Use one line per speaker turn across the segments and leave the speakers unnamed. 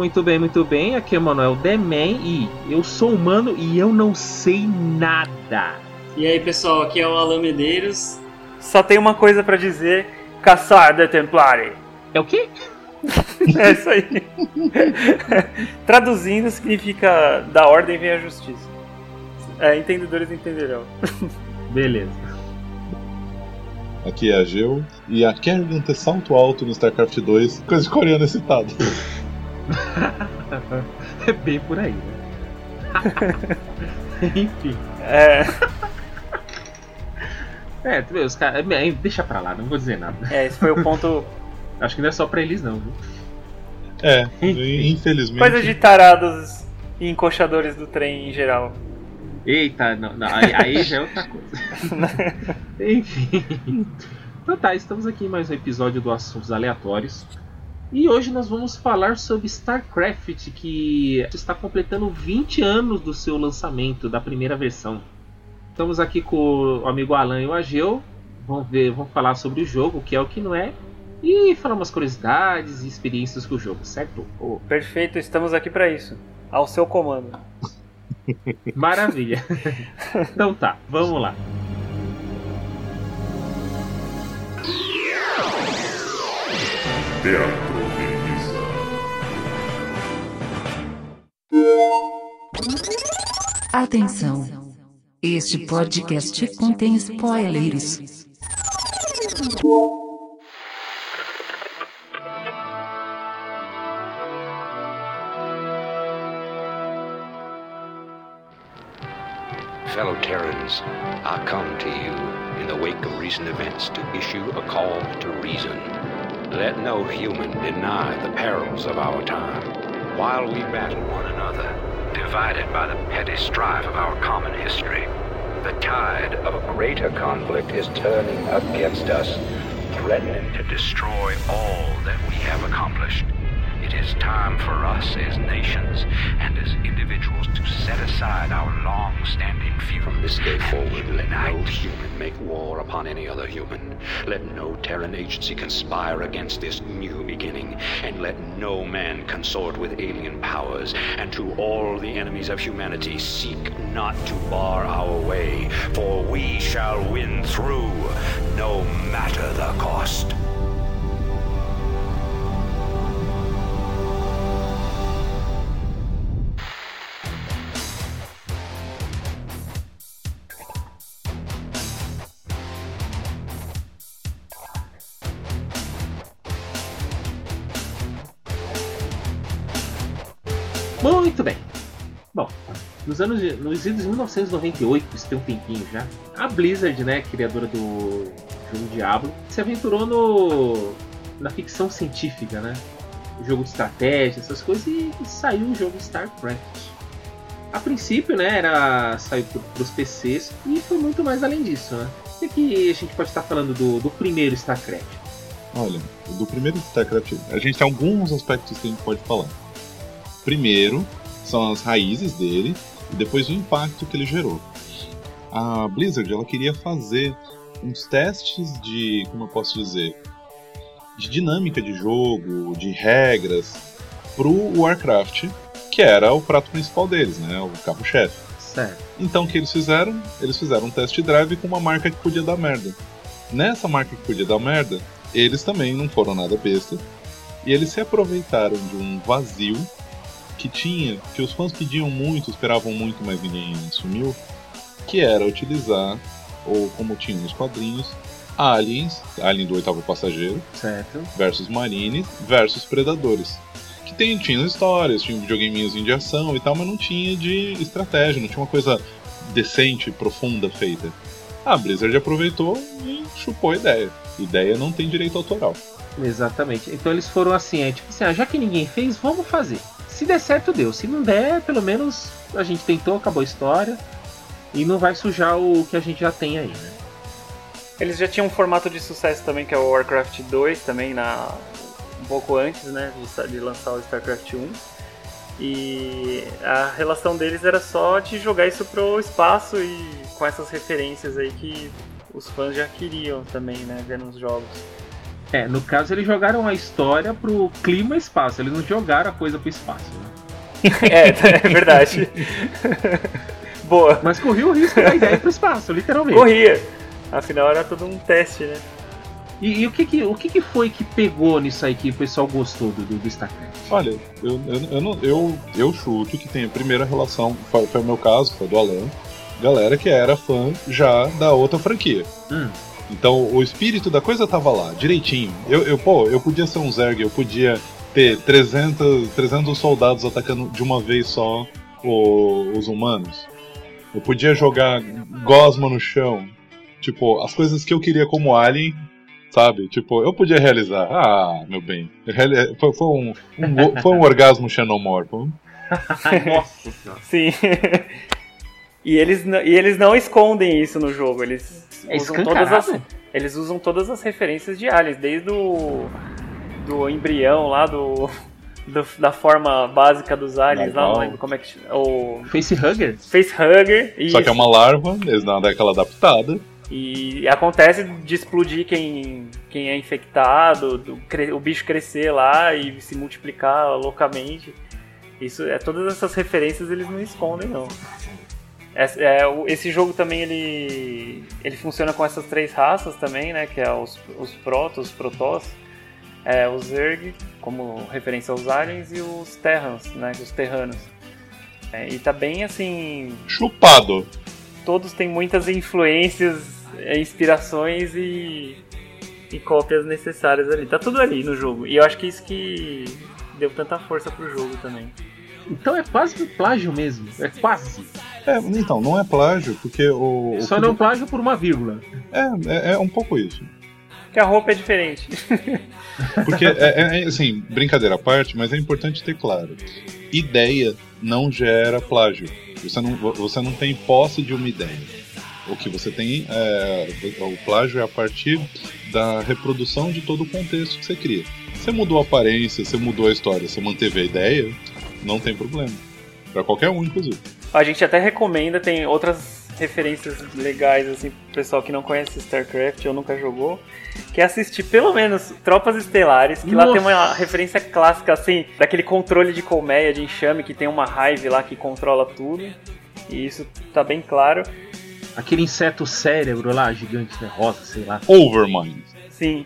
Muito bem, muito bem. Aqui é o Manuel Demen e eu sou humano e eu não sei nada.
E aí, pessoal, aqui é o Alan Medeiros. Só tem uma coisa pra dizer: caçar The Templari.
É o quê?
é isso aí. Traduzindo significa da ordem vem a justiça. É, entendedores entenderão.
Beleza.
Aqui é a Geu e a Kerrigan ter salto alto no StarCraft 2, coisa de coreano excitado.
é bem por aí, né? Enfim.
É.
É, tu vê, os caras. Deixa pra lá, não vou dizer nada.
É, esse foi o ponto.
Acho que não é só pra eles, não, viu?
É, infelizmente.
Coisa de tarados e encoxadores do trem em geral.
Eita, não, não aí, aí já é outra coisa. Enfim. Então tá, estamos aqui em mais um episódio do Assuntos Aleatórios. E hoje nós vamos falar sobre StarCraft, que está completando 20 anos do seu lançamento, da primeira versão. Estamos aqui com o amigo Alan e o Ageu. Vamos ver, vamos falar sobre o jogo, o que é o que não é. E falar umas curiosidades e experiências com o jogo, certo?
Oh, perfeito, estamos aqui para isso. Ao seu comando.
Maravilha. então tá, vamos lá.
Teatro
Atenção! Este podcast contém spoilers.
Fellow Terrans, I come to you in the wake of recent events to issue a call to reason. Let no human deny the perils of our time. While we battle one another, divided by the petty strife of our common history, the tide of a greater conflict is turning against us, threatening to destroy all that we have accomplished. It is time for us as nations and as individuals to set aside our long-standing feud. From this day forward, let no human make war upon any other human. Let no Terran agency conspire against this new beginning, and let no man consort with alien powers. And to all the enemies of humanity, seek not to bar our way, for we shall win through, no matter the cost.
Nos anos de, nos anos de 1998, isso tem um tempinho já, a Blizzard, né, criadora do jogo Diablo, se aventurou no na ficção científica, né? Jogo de estratégia, essas coisas, e, e saiu o jogo StarCraft. A princípio, né, era saiu para os PCs e foi muito mais além disso, né? O que a gente pode estar falando do, do primeiro StarCraft?
Olha, do primeiro StarCraft, a gente tem alguns aspectos que a gente pode falar. Primeiro, são as raízes dele e depois o impacto que ele gerou. A Blizzard ela queria fazer uns testes de, como eu posso dizer, de dinâmica de jogo, de regras pro Warcraft, que era o prato principal deles, né, o carro-chefe. Então o que eles fizeram? Eles fizeram um test drive com uma marca que podia dar merda. Nessa marca que podia dar merda, eles também não foram nada besta e eles se aproveitaram de um vazio que tinha, que os fãs pediam muito, esperavam muito, mas ninguém assumiu, que era utilizar, ou como tinha nos quadrinhos, Aliens, Alien do oitavo passageiro,
Certo.
versus Marines, versus Predadores. que tem, tinha histórias, tinha videogaminhos de ação e tal, mas não tinha de estratégia, não tinha uma coisa decente, profunda feita. A Blizzard aproveitou e chupou a ideia. Ideia não tem direito autoral.
Exatamente. Então eles foram assim, é tipo assim, ah, já que ninguém fez, vamos fazer. Se der certo, deu. Se não der, pelo menos a gente tentou, acabou a história. E não vai sujar o que a gente já tem aí, né?
Eles já tinham um formato de sucesso também, que é o Warcraft 2, também na um pouco antes, né, de, de lançar o StarCraft 1. E a relação deles era só de jogar isso pro espaço e com essas referências aí que os fãs já queriam também, né, ver nos jogos.
É, no caso eles jogaram a história pro clima e espaço, eles não jogaram a coisa pro espaço, né?
é, é verdade. Boa.
Mas corria o risco da ideia pro espaço, literalmente.
Corria. Afinal era todo um teste, né?
E, e, o, que, que, o que, que foi que pegou nisso aí que o pessoal gostou do, do, do StarCraft?
Olha, eu, eu, eu, não, eu, eu chuto que tem a primeira relação, foi, foi o meu caso, foi do Alan, galera que era fã já da outra franquia.
Hum.
Então o espírito da coisa tava lá, direitinho. Eu, eu, pô, eu podia ser um Zerg, eu podia ter 300, 300 soldados atacando de uma vez só o, os humanos. Eu podia jogar gosma no chão. Tipo, as coisas que eu queria como alien, sabe? Tipo, eu podia realizar. Ah, meu bem. Foi, foi um, um, foi um orgasmo xenomorfo.
Nossa
Sim. e, eles, e eles não escondem isso no jogo. Eles
É
usam todas as, eles usam todas as referências de aliens, desde o do embrião lá do, do- da forma básica dos aliens, lá não lembro como é que chama. O
Facehugger?
facehugger.
Só que é uma larva, eles dão aquela adaptada.
E acontece de explodir quem, quem é infectado, do o bicho crescer lá e se multiplicar loucamente. Isso é todas essas referências eles não escondem não. Esse, é, esse jogo também ele ele funciona com essas três raças também, né? Que é os, os Protoss, os Protoss, é, os Zerg, como referência aos aliens, e os Terrans, né? Os Terranos. É, e tá bem assim
Chupado.
todos têm muitas influências, é, inspirações e, e cópias necessárias ali. Tá tudo ali no jogo. E eu acho que isso que deu tanta força pro jogo também.
Então é quase um plágio mesmo. É quase.
É, então, não é plágio, porque o. o
Só
que-
não plágio por uma vírgula.
É, é, é um pouco isso.
Porque a roupa é diferente.
Porque, é, é, assim, brincadeira à parte, mas é importante ter claro: ideia não gera plágio. Você não, você não tem posse de uma ideia. O que você tem é. O plágio é a partir da reprodução de todo o contexto que você cria. Você mudou a aparência, você mudou a história, você manteve a ideia, não tem problema. Pra qualquer um, inclusive.
A gente até recomenda, tem outras referências legais, assim, pro pessoal que não conhece StarCraft ou nunca jogou, que é assistir pelo menos Tropas Estelares, que lá
Nossa.
tem uma referência clássica, assim, daquele controle de colmeia, de enxame, que tem uma Hive lá que controla tudo. E isso tá bem claro.
Aquele inseto cérebro lá, gigante, né? Rosa, sei lá.
Overmind.
Sim.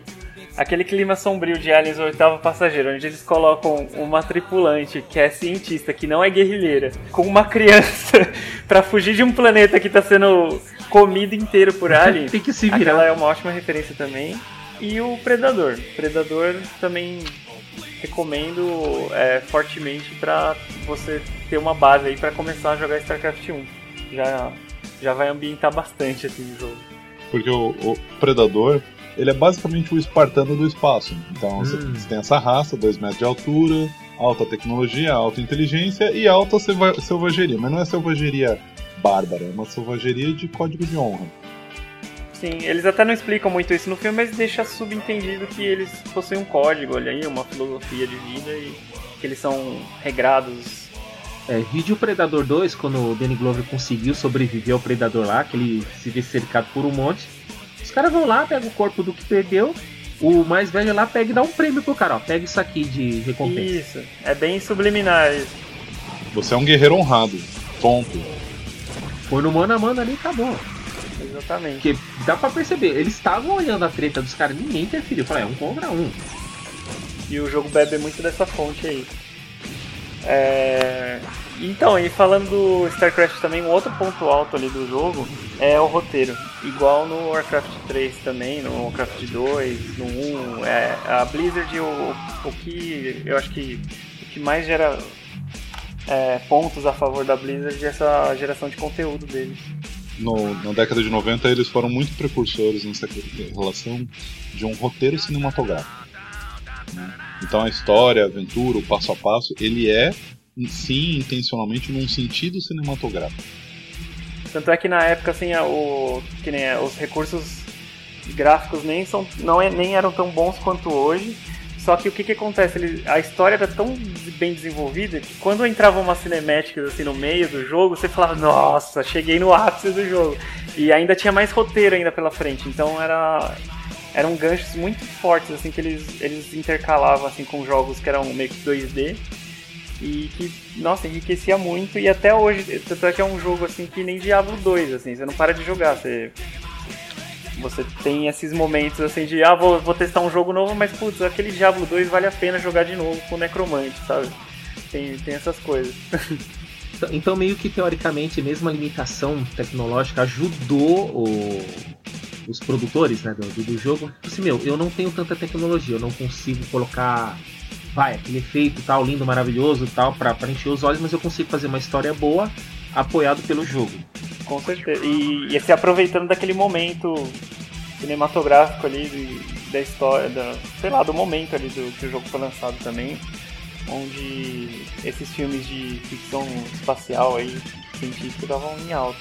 Aquele clima sombrio de Aliens o Oitavo Passageiro, onde eles colocam uma tripulante que é cientista, que não é guerrilheira, com uma criança pra fugir de um planeta que tá sendo comido inteiro por aliens.
Tem que se
Aquela
virar.
é uma ótima referência também. E o Predador. Predador também recomendo é, fortemente pra você ter uma base aí pra começar a jogar StarCraft 1. Já, já vai ambientar bastante assim o jogo.
Porque o, o Predador, ele é basicamente o espartano do espaço. Então
Hum.
você tem essa raça, 2 metros de altura, alta tecnologia, alta inteligência e alta selva- selvageria. Mas não é selvageria bárbara, é uma selvageria de código de honra.
Sim, eles até não explicam muito isso no filme, mas deixa subentendido que eles possuem um código, olha aí, uma filosofia de vida e que eles são regrados.
É, vídeo Predador 2, quando o Danny Glover conseguiu sobreviver ao Predador lá, que ele se vê cercado por um monte. Os caras vão lá, pegam o corpo do que perdeu. O mais velho lá pega e dá um prêmio pro cara, ó. Pega isso aqui de recompensa.
Isso, é bem subliminar isso.
Você é um guerreiro honrado. Ponto.
Põe no mano a mano ali e acabou.
Exatamente.
Porque dá pra perceber, eles estavam olhando a treta dos caras, ninguém interferiu. Falei, é um contra um.
E o jogo bebe muito dessa fonte aí. É... Então, e falando do StarCraft também, um outro ponto alto ali do jogo é o roteiro. Igual no Warcraft 3 também, no Warcraft 2, no 1. É, a Blizzard, o, o que eu acho que, o que mais gera é, pontos a favor da Blizzard é essa geração de conteúdo deles.
No, na década de 90 eles foram muito precursores nessa relação de um roteiro cinematográfico. né? Então a história, a aventura, o passo a passo, ele é sim intencionalmente num sentido cinematográfico.
Tanto é que na época assim, o, que nem é, os recursos gráficos nem, são, não é, nem eram tão bons quanto hoje. Só que o que, que acontece? Ele, a história era tão bem desenvolvida que quando entravam umas cinemáticas assim no meio do jogo, você falava, nossa, cheguei no ápice do jogo. E ainda tinha mais roteiro ainda pela frente. Então era. Eram ganchos muito fortes, assim, que eles, eles intercalavam assim, com jogos que eram meio que 2D. E que, nossa, enriquecia muito. E até hoje, tanto é que é um jogo assim que nem Diablo 2, assim, você não para de jogar. Você, você tem esses momentos assim de, ah, vou, vou testar um jogo novo, mas putz, aquele Diablo 2 vale a pena jogar de novo com o Necromante, sabe? Tem, tem essas coisas.
Então, meio que teoricamente, mesmo a limitação tecnológica ajudou o- os produtores né, do- do jogo. Assim, meu, eu não tenho tanta tecnologia, eu não consigo colocar, vai, aquele efeito tal, lindo, maravilhoso tal, pra, pra encher os olhos, mas eu consigo fazer uma história boa apoiado pelo jogo.
Com certeza. E, e se aproveitando daquele momento cinematográfico ali de- da história, da, sei lá, do momento ali do que o jogo foi lançado também, onde esses filmes de ficção espacial aí, científica, estavam em alta.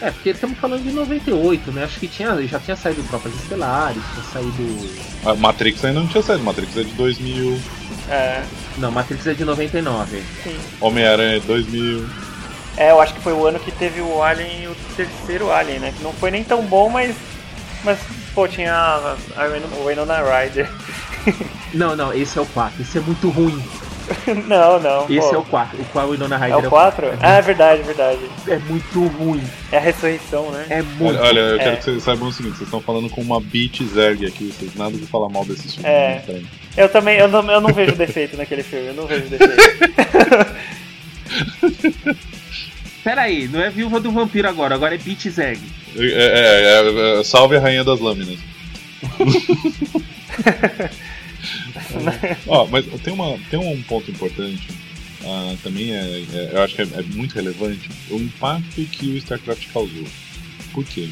É, porque estamos falando de 98, né? Acho que tinha, já tinha saído Tropas Estelares, tinha saído.
A Matrix ainda não tinha saído, Matrix é de 2000,
É,
Não, Matrix é de 99.
sim.
Homem-Aranha é de 2000.
É, eu acho que foi o ano que teve o Alien e o terceiro Alien, né? Que não foi nem tão bom, mas. Mas, pô, tinha a, a o Winona Ryder.
Não, não, esse é o 4. Esse é muito ruim.
não, não.
Esse
pô.
é o 4. O qual o
É
Ryder
o 4? Ah, é verdade, verdade.
É muito ruim.
É a ressurreição, né?
É muito
Olha, olha, eu
É.
quero que vocês saibam o seguinte, vocês estão falando com uma beat Zerg aqui, vocês nada de falar mal desse filme.
É.
né, frente.
Eu também, eu não, eu não vejo defeito naquele filme, eu não vejo defeito.
Pera aí, não é Viúva do Vampiro agora, agora é Beat Zeg.
É, é, é, é, salve a rainha das lâminas. Ó, mas tem, uma, tem um ponto importante, ah, também é, é- eu acho que é, é muito relevante, o impacto que o StarCraft causou. Por quê?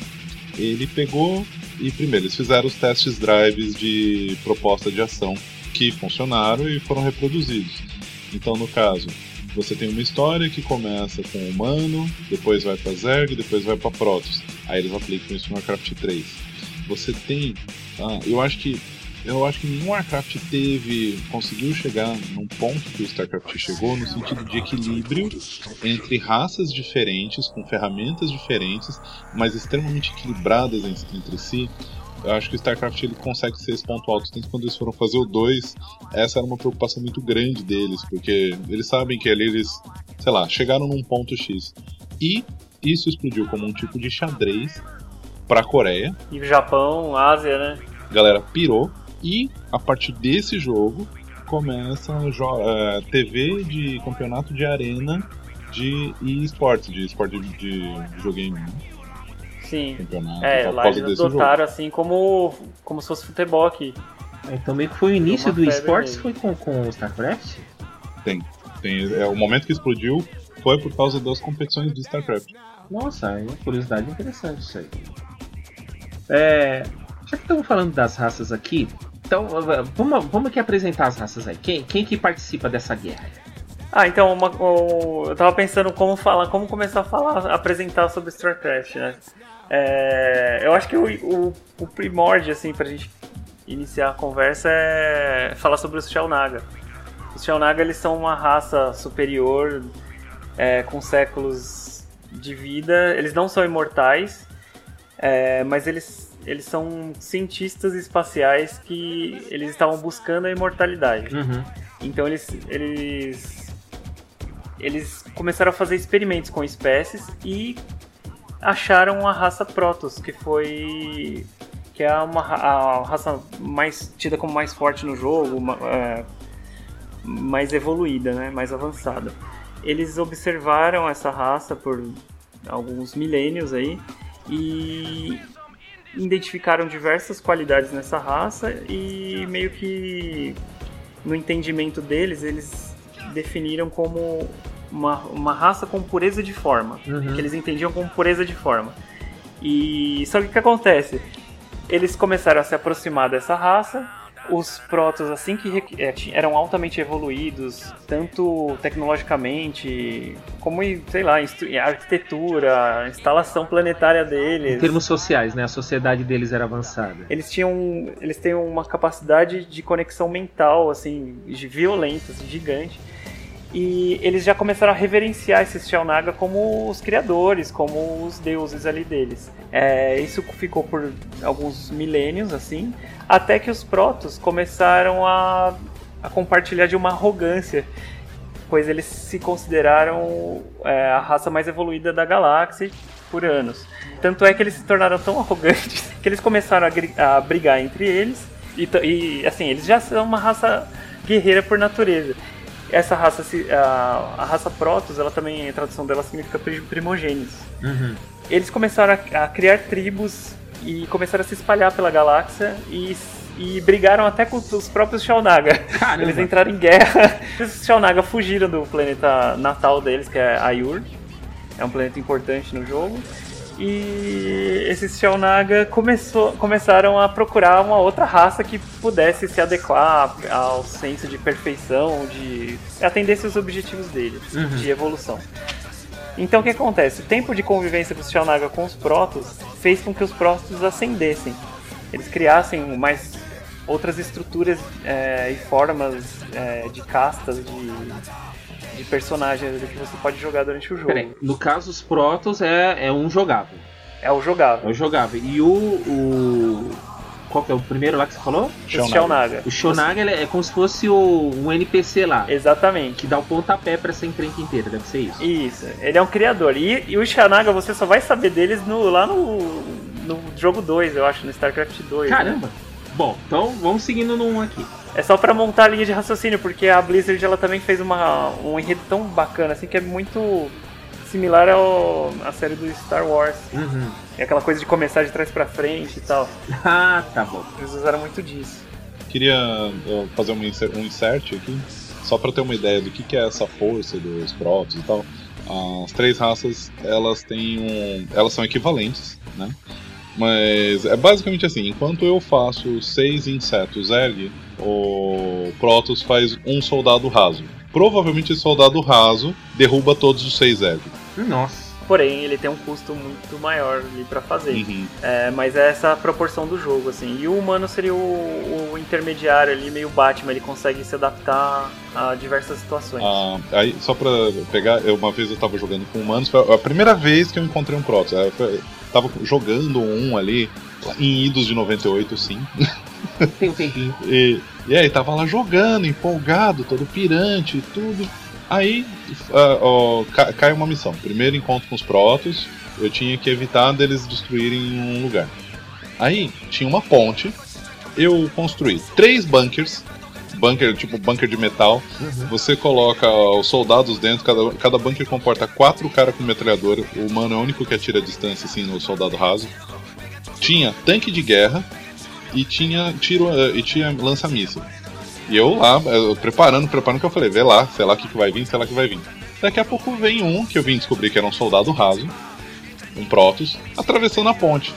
Ele pegou e, primeiro, eles fizeram os testes drives de proposta de ação que funcionaram e foram reproduzidos. Então, no caso, você tem uma história que começa com o humano, depois vai para Zerg, depois vai para Protoss. Aí eles aplicam isso no Warcraft 3. Você tem, ah, eu acho que eu acho que nenhum Warcraft teve conseguiu chegar num ponto que o StarCraft chegou no sentido de equilíbrio entre raças diferentes com ferramentas diferentes, mas extremamente equilibradas en- entre si. Eu acho que o StarCraft ele consegue ser esse ponto alto. Tanto quando eles foram fazer o 2, essa era uma preocupação muito grande deles, porque eles sabem que ali eles, sei lá, chegaram num ponto X. E isso explodiu como um tipo de xadrez para a Coreia.
E o Japão, Ásia, né?
A galera pirou. E a partir desse jogo começa a jo- eh, TV de campeonato de arena de esportes, de esporte de, de videogame, né?
Sim.
campeonato.
É, lá eles adotaram assim como, como se fosse futebol aqui.
Então meio que foi o início do esportes foi com, com o StarCraft?
Tem, é, o momento que explodiu foi por causa das competições de StarCraft.
Nossa, é uma curiosidade interessante isso aí. É, já que estamos falando das raças aqui, então vamos, vamos aqui apresentar as raças aí. Quem, quem que participa dessa guerra?
Ah, então uma- eu tava pensando como falar, como começar a falar, apresentar sobre StarCraft, né? É, eu acho que o, o, o primórdio, assim, pra gente iniciar a conversa é falar sobre os Shellnaga. Os Shellnaga, eles são uma raça superior, é, com séculos de vida. Eles não são imortais, é, mas eles, eles são cientistas espaciais que eles estavam buscando a imortalidade.
Uhum.
Então eles, eles, eles começaram a fazer experimentos com espécies e acharam a raça Protoss, que foi que é uma a raça mais tida como mais forte no jogo, uma- é, mais evoluída, né, mais avançada. Eles observaram essa raça por alguns milênios aí e identificaram diversas qualidades nessa raça e meio que no entendimento deles, eles definiram como uma, uma raça com pureza de forma.
Uhum.
Que eles entendiam como pureza de forma. E só que o que acontece? Eles começaram a se aproximar dessa raça. Os protos, assim que é, eram altamente evoluídos, tanto tecnologicamente, como em, sei lá, em arquitetura, instalação planetária deles.
Em termos sociais, né? A sociedade deles era avançada.
Eles tinham, eles têm uma capacidade de conexão mental, assim, de violenta, assim, gigante. E eles já começaram a reverenciar esses Xel'Naga como os criadores, como os deuses ali deles. É, isso ficou por alguns milênios, assim, até que os Protos começaram a, a compartilhar de uma arrogância, pois eles se consideraram é, a raça mais evoluída da galáxia por anos. Tanto é que eles se tornaram tão arrogantes que eles começaram a, a brigar entre eles. E, e, assim, eles já são uma raça guerreira por natureza. Essa raça, a, a raça Protoss, ela também, a tradução dela significa pri- primogênitos.
Uhum.
Eles começaram a, a criar tribos e começaram a se espalhar pela galáxia e, e brigaram até com os próprios Xel'Naga.
Caramba.
Eles entraram em guerra. Os Xel'Naga fugiram do planeta natal deles, que é Ayur. É um planeta importante no jogo. E esses começou, começaram a procurar uma outra raça que pudesse se adequar ao senso de perfeição, de atender seus objetivos deles,
Uhum.
de evolução. Então o que acontece? O tempo de convivência dos Xel'Naga com os Protoss fez com que os Protoss ascendessem. Eles criassem mais outras estruturas é, e formas é, de castas de, de personagens que você pode jogar durante o jogo.
Peraí, no caso, os Protoss é, é um jogável.
É o jogável.
É o jogável. E o, o. Qual que é o primeiro lá que você falou?
Os Xel'Naga.
O Shonaga ele é como se fosse o, um NPC lá.
Exatamente.
Que dá o pontapé pra essa encrenca inteira, deve ser isso.
Isso, ele é um criador. E, e o Xanaga você só vai saber deles no, lá no, no jogo 2, eu acho, no StarCraft 2. né?
Bom, então vamos seguindo no 1 aqui.
É só pra montar a linha de raciocínio, porque a Blizzard ela também fez uma, um enredo tão bacana, assim, que é muito similar ao, à série do Star Wars.
Uhum.
É aquela coisa de começar de trás pra frente e tal.
Ah, tá bom.
Eles usaram muito disso.
Queria fazer um insert, um insert aqui, só para ter uma ideia do que, que é essa força dos Protoss e tal. As três raças, elas têm um. Elas são equivalentes, né? Mas é basicamente assim, enquanto eu faço seis insetos erg, o Protoss faz um soldado raso. Provavelmente esse soldado raso derruba todos os seis erg.
Nossa.
Porém, ele tem um custo muito maior ali pra fazer.
Uhum.
É, mas é essa a proporção do jogo, assim. E o humano seria o, o intermediário ali, meio Batman, ele consegue se adaptar a diversas situações.
Ah, aí, só pra pegar, eu, uma vez eu tava jogando com humanos, foi a primeira vez que eu encontrei um Protoss. Tava jogando um ali, em idos de 98, sim.
Um tempinho.
E, e aí, tava lá jogando, empolgado, todo pirante e tudo. Aí ah, ó, ca- cai uma missão. Primeiro encontro com os Protoss, eu tinha que evitar deles destruírem um lugar. Aí tinha uma ponte, eu construí três bunkers, bunker tipo bunker de metal. Você coloca os soldados dentro, cada, cada bunker comporta quatro caras com metralhadora. O humano é o único que atira a distância assim no soldado raso. Tinha tanque de guerra e tinha tiro eh, e tinha lança-míssil. E eu lá, eh, preparando, preparando, que eu falei, vê lá, sei lá o que, que vai vir, sei lá o que vai vir. Daqui a pouco vem um que eu vim descobrir que era um soldado raso, um Protoss, atravessando a ponte.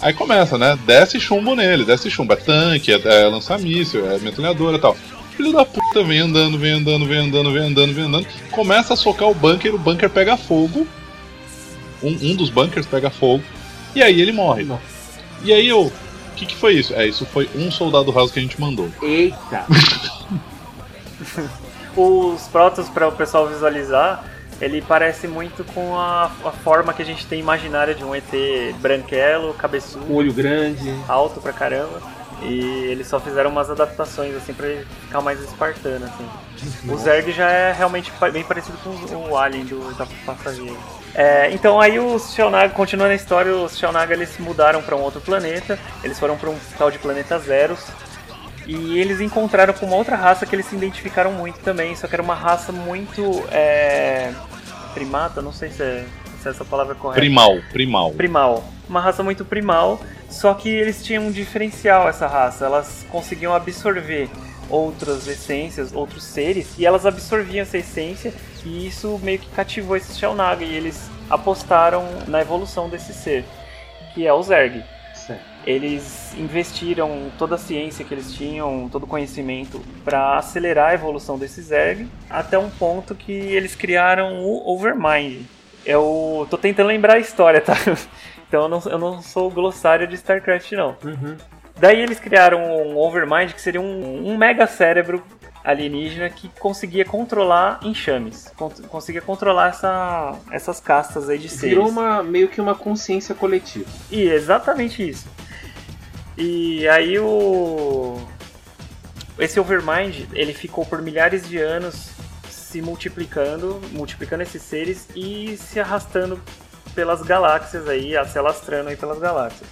Aí começa, né? Desce chumbo nele, desce chumbo. É tanque, é, é lança-míssil, é metralhadora e tal. Filho da puta vem andando, vem andando, vem andando, vem andando, vem andando. Começa a socar o bunker, o bunker pega fogo. Um, um dos bunkers pega fogo. E aí ele morre.
Nossa.
E aí eu. O que, que foi isso? É, isso foi um soldado raso que a gente mandou.
Eita!
Os Protoss, para o pessoal visualizar, ele parece muito com a, a forma que a gente tem imaginária de um ET branquelo, cabeçudo,
Com olho grande.
alto pra caramba. E eles só fizeram umas adaptações assim pra ele ficar mais espartano assim. O Zerg já é realmente bem parecido com o Alien do da passageiro. É, então aí os Xel'Naga, continuando a história, os Xel'Naga eles se mudaram pra um outro planeta. Eles foram pra um tal de planeta Zeros. E eles encontraram com uma outra raça que eles se identificaram muito também, só que era uma raça muito é, primata, não sei se, é, se essa palavra é correta
Primal, primal.
primal. Uma raça muito primal, só que eles tinham um diferencial essa raça. Elas conseguiam absorver outras essências, outros seres, e elas absorviam essa essência, e isso meio que cativou esses Shellnaga, e eles apostaram na evolução desse ser, que é o Zerg. Eles investiram toda a ciência que eles tinham, todo o conhecimento, para acelerar a evolução desse Zerg, até um ponto que eles criaram o Overmind. Eu tô tentando lembrar a história, tá? Então eu não, eu não sou glossário de StarCraft, não.
Uhum.
Daí eles criaram um Overmind que seria um, um mega cérebro alienígena que conseguia controlar enxames, con- conseguia controlar essa, essas castas aí de seres.
Virou uma, meio que uma consciência coletiva.
E exatamente isso. E aí o esse Overmind, ele ficou por milhares de anos se multiplicando, multiplicando esses seres e se arrastando pelas galáxias aí, se alastrando aí pelas galáxias.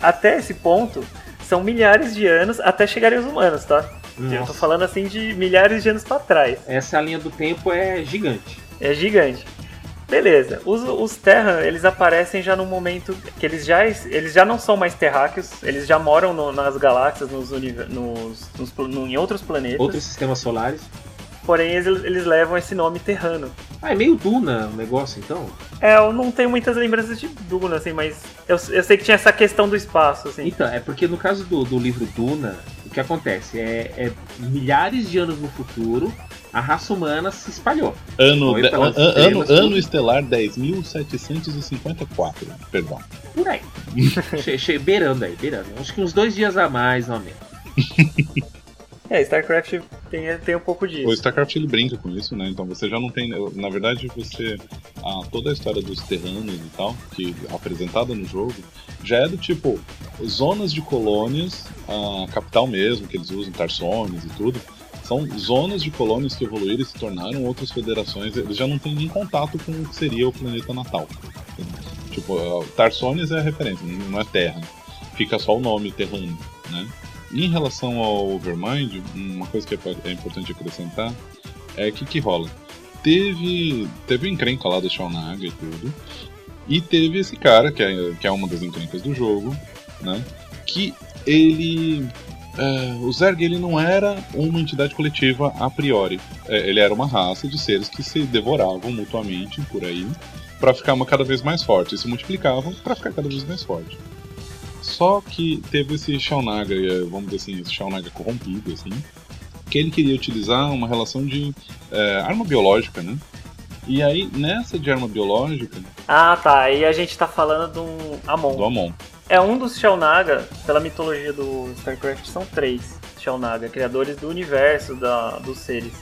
Até esse ponto, são milhares de anos até chegarem os humanos, tá? Eu tô
Nossa.
falando assim de milhares de anos pra trás.
Essa linha do tempo é gigante.
É gigante. Beleza. Os, os Terran, eles aparecem já no momento que eles já, eles já não são mais terráqueos, eles já moram no- nas galáxias, nos, nos, nos no- em outros planetas.
Outros sistemas solares.
Porém, eles, eles levam esse nome Terrano.
Ah, é meio Duna o negócio, então?
É, eu não tenho muitas lembranças de Duna, assim, mas eu, eu sei que tinha essa questão do espaço, assim.
Então, é porque no caso do, do livro Duna, o que acontece? É, é milhares de anos no futuro, a raça humana se espalhou.
Ano, de- an- ano, ano estelar 10.754, perdão.
Por aí. che, che, beirando aí, beirando. Acho que uns dois dias a mais, ou menos.
É, StarCraft tem, tem um pouco disso.
O StarCraft ele brinca com isso, né? Então você já não tem. Na verdade, você. ah, toda a história dos terranos e tal, que é apresentada no jogo, já é do tipo zonas de colônias, a capital mesmo, que eles usam, Tarsones e tudo. São zonas de colônias que evoluíram e se tornaram outras federações. Eles já não têm nem contato com o que seria o planeta natal. Tipo, Tarsones é a referência, não é Terra. Fica só o nome Terrano, né? Em relação ao Overmind, uma coisa que é é importante acrescentar é que que rola. Teve, teve encrenca lá do Shaunaga e tudo, e teve esse cara, que é, que é uma das encrencas do jogo, né? Que ele. É, o Zerg ele não era uma entidade coletiva a priori. É, ele era uma raça de seres que se devoravam mutuamente por aí para ficar uma cada vez mais forte. E se multiplicavam para ficar cada vez mais forte. Só que teve esse Shaunaga, eh, vamos dizer assim, esse Shaunaga corrompido, assim, que ele queria utilizar uma relação de eh, arma biológica, né? E aí, nessa de arma biológica,
Ah, tá. Aí a gente tá falando um Amon.
do Amon.
É um dos Shellnaga, pela mitologia do StarCraft, são três Shellnaga, criadores do universo da, dos seres.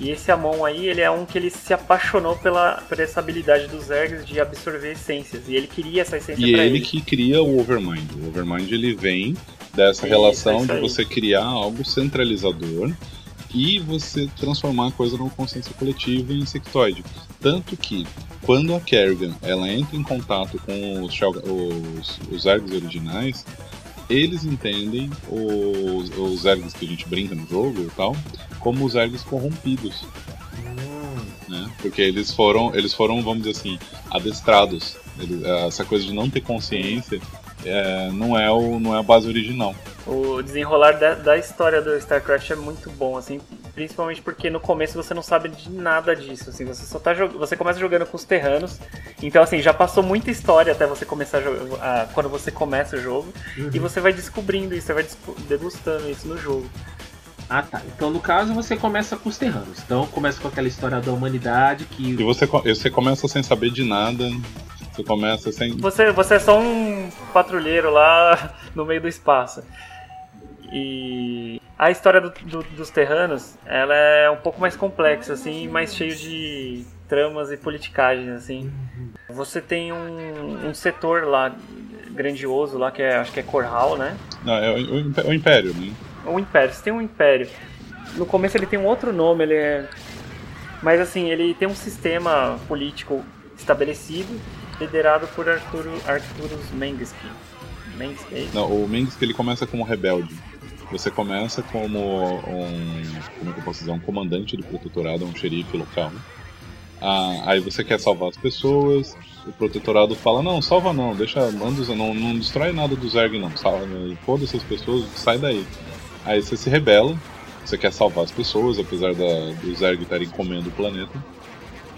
E esse Amon aí, ele é um que ele se apaixonou pela, por essa habilidade dos Zergs de absorver essências. E ele queria essa essência
E
pra
ele
ele.
que cria o Overmind. O Overmind ele vem dessa
Isso,
relação
isso
de você criar algo centralizador e você transformar a coisa numa consciência coletiva e insectoide. Tanto que quando a Kerrigan ela entra em contato com os, os, os Zergs originais, eles entendem os, os Zergs que a gente brinca no jogo e tal como os Zergs corrompidos né? Porque eles foram, eles foram, vamos dizer assim, adestrados. Eles- essa coisa de não ter consciência é, não é o, não é a base original.
O desenrolar da, da história do StarCraft é muito bom, assim, principalmente porque no começo você não sabe de nada disso, assim, você só tá jogando, você começa jogando com os terranos, então assim, já passou muita história até você começar a ah, quando você começa o jogo, e você vai descobrindo isso, você vai degustando isso no jogo.
Ah, tá. Então, no caso, você começa com os terranos. Então, começa com aquela história da humanidade que
E você, você começa sem saber de nada, você começa sem.
Você, você é só um patrulheiro lá no meio do espaço. E a história do- do- dos terranos, ela é um pouco mais complexa, assim, mais cheio de tramas e politicagens, assim. Você tem um, um setor lá grandioso lá que é, acho que é Corral, né?
Não, é o, o impé- o Império, né?
Um império, você tem um império. No começo ele tem um outro nome, ele é. Mas assim, ele tem um sistema político estabelecido, liderado por Arturo, Arturus Mengiski. Mengiski, é?
Não, o Mengs que ele começa como rebelde. Você começa como um. Como é eu posso dizer? Um comandante do protetorado, um xerife local. Ah, aí você quer salvar as pessoas, o protetorado fala, não, salva não, deixa, manda, não, não destrói nada do Zerg não, salva, foda essas pessoas, sai daí. Aí você se rebela Você quer salvar as pessoas, apesar da, do Zerg estarem comendo o planeta.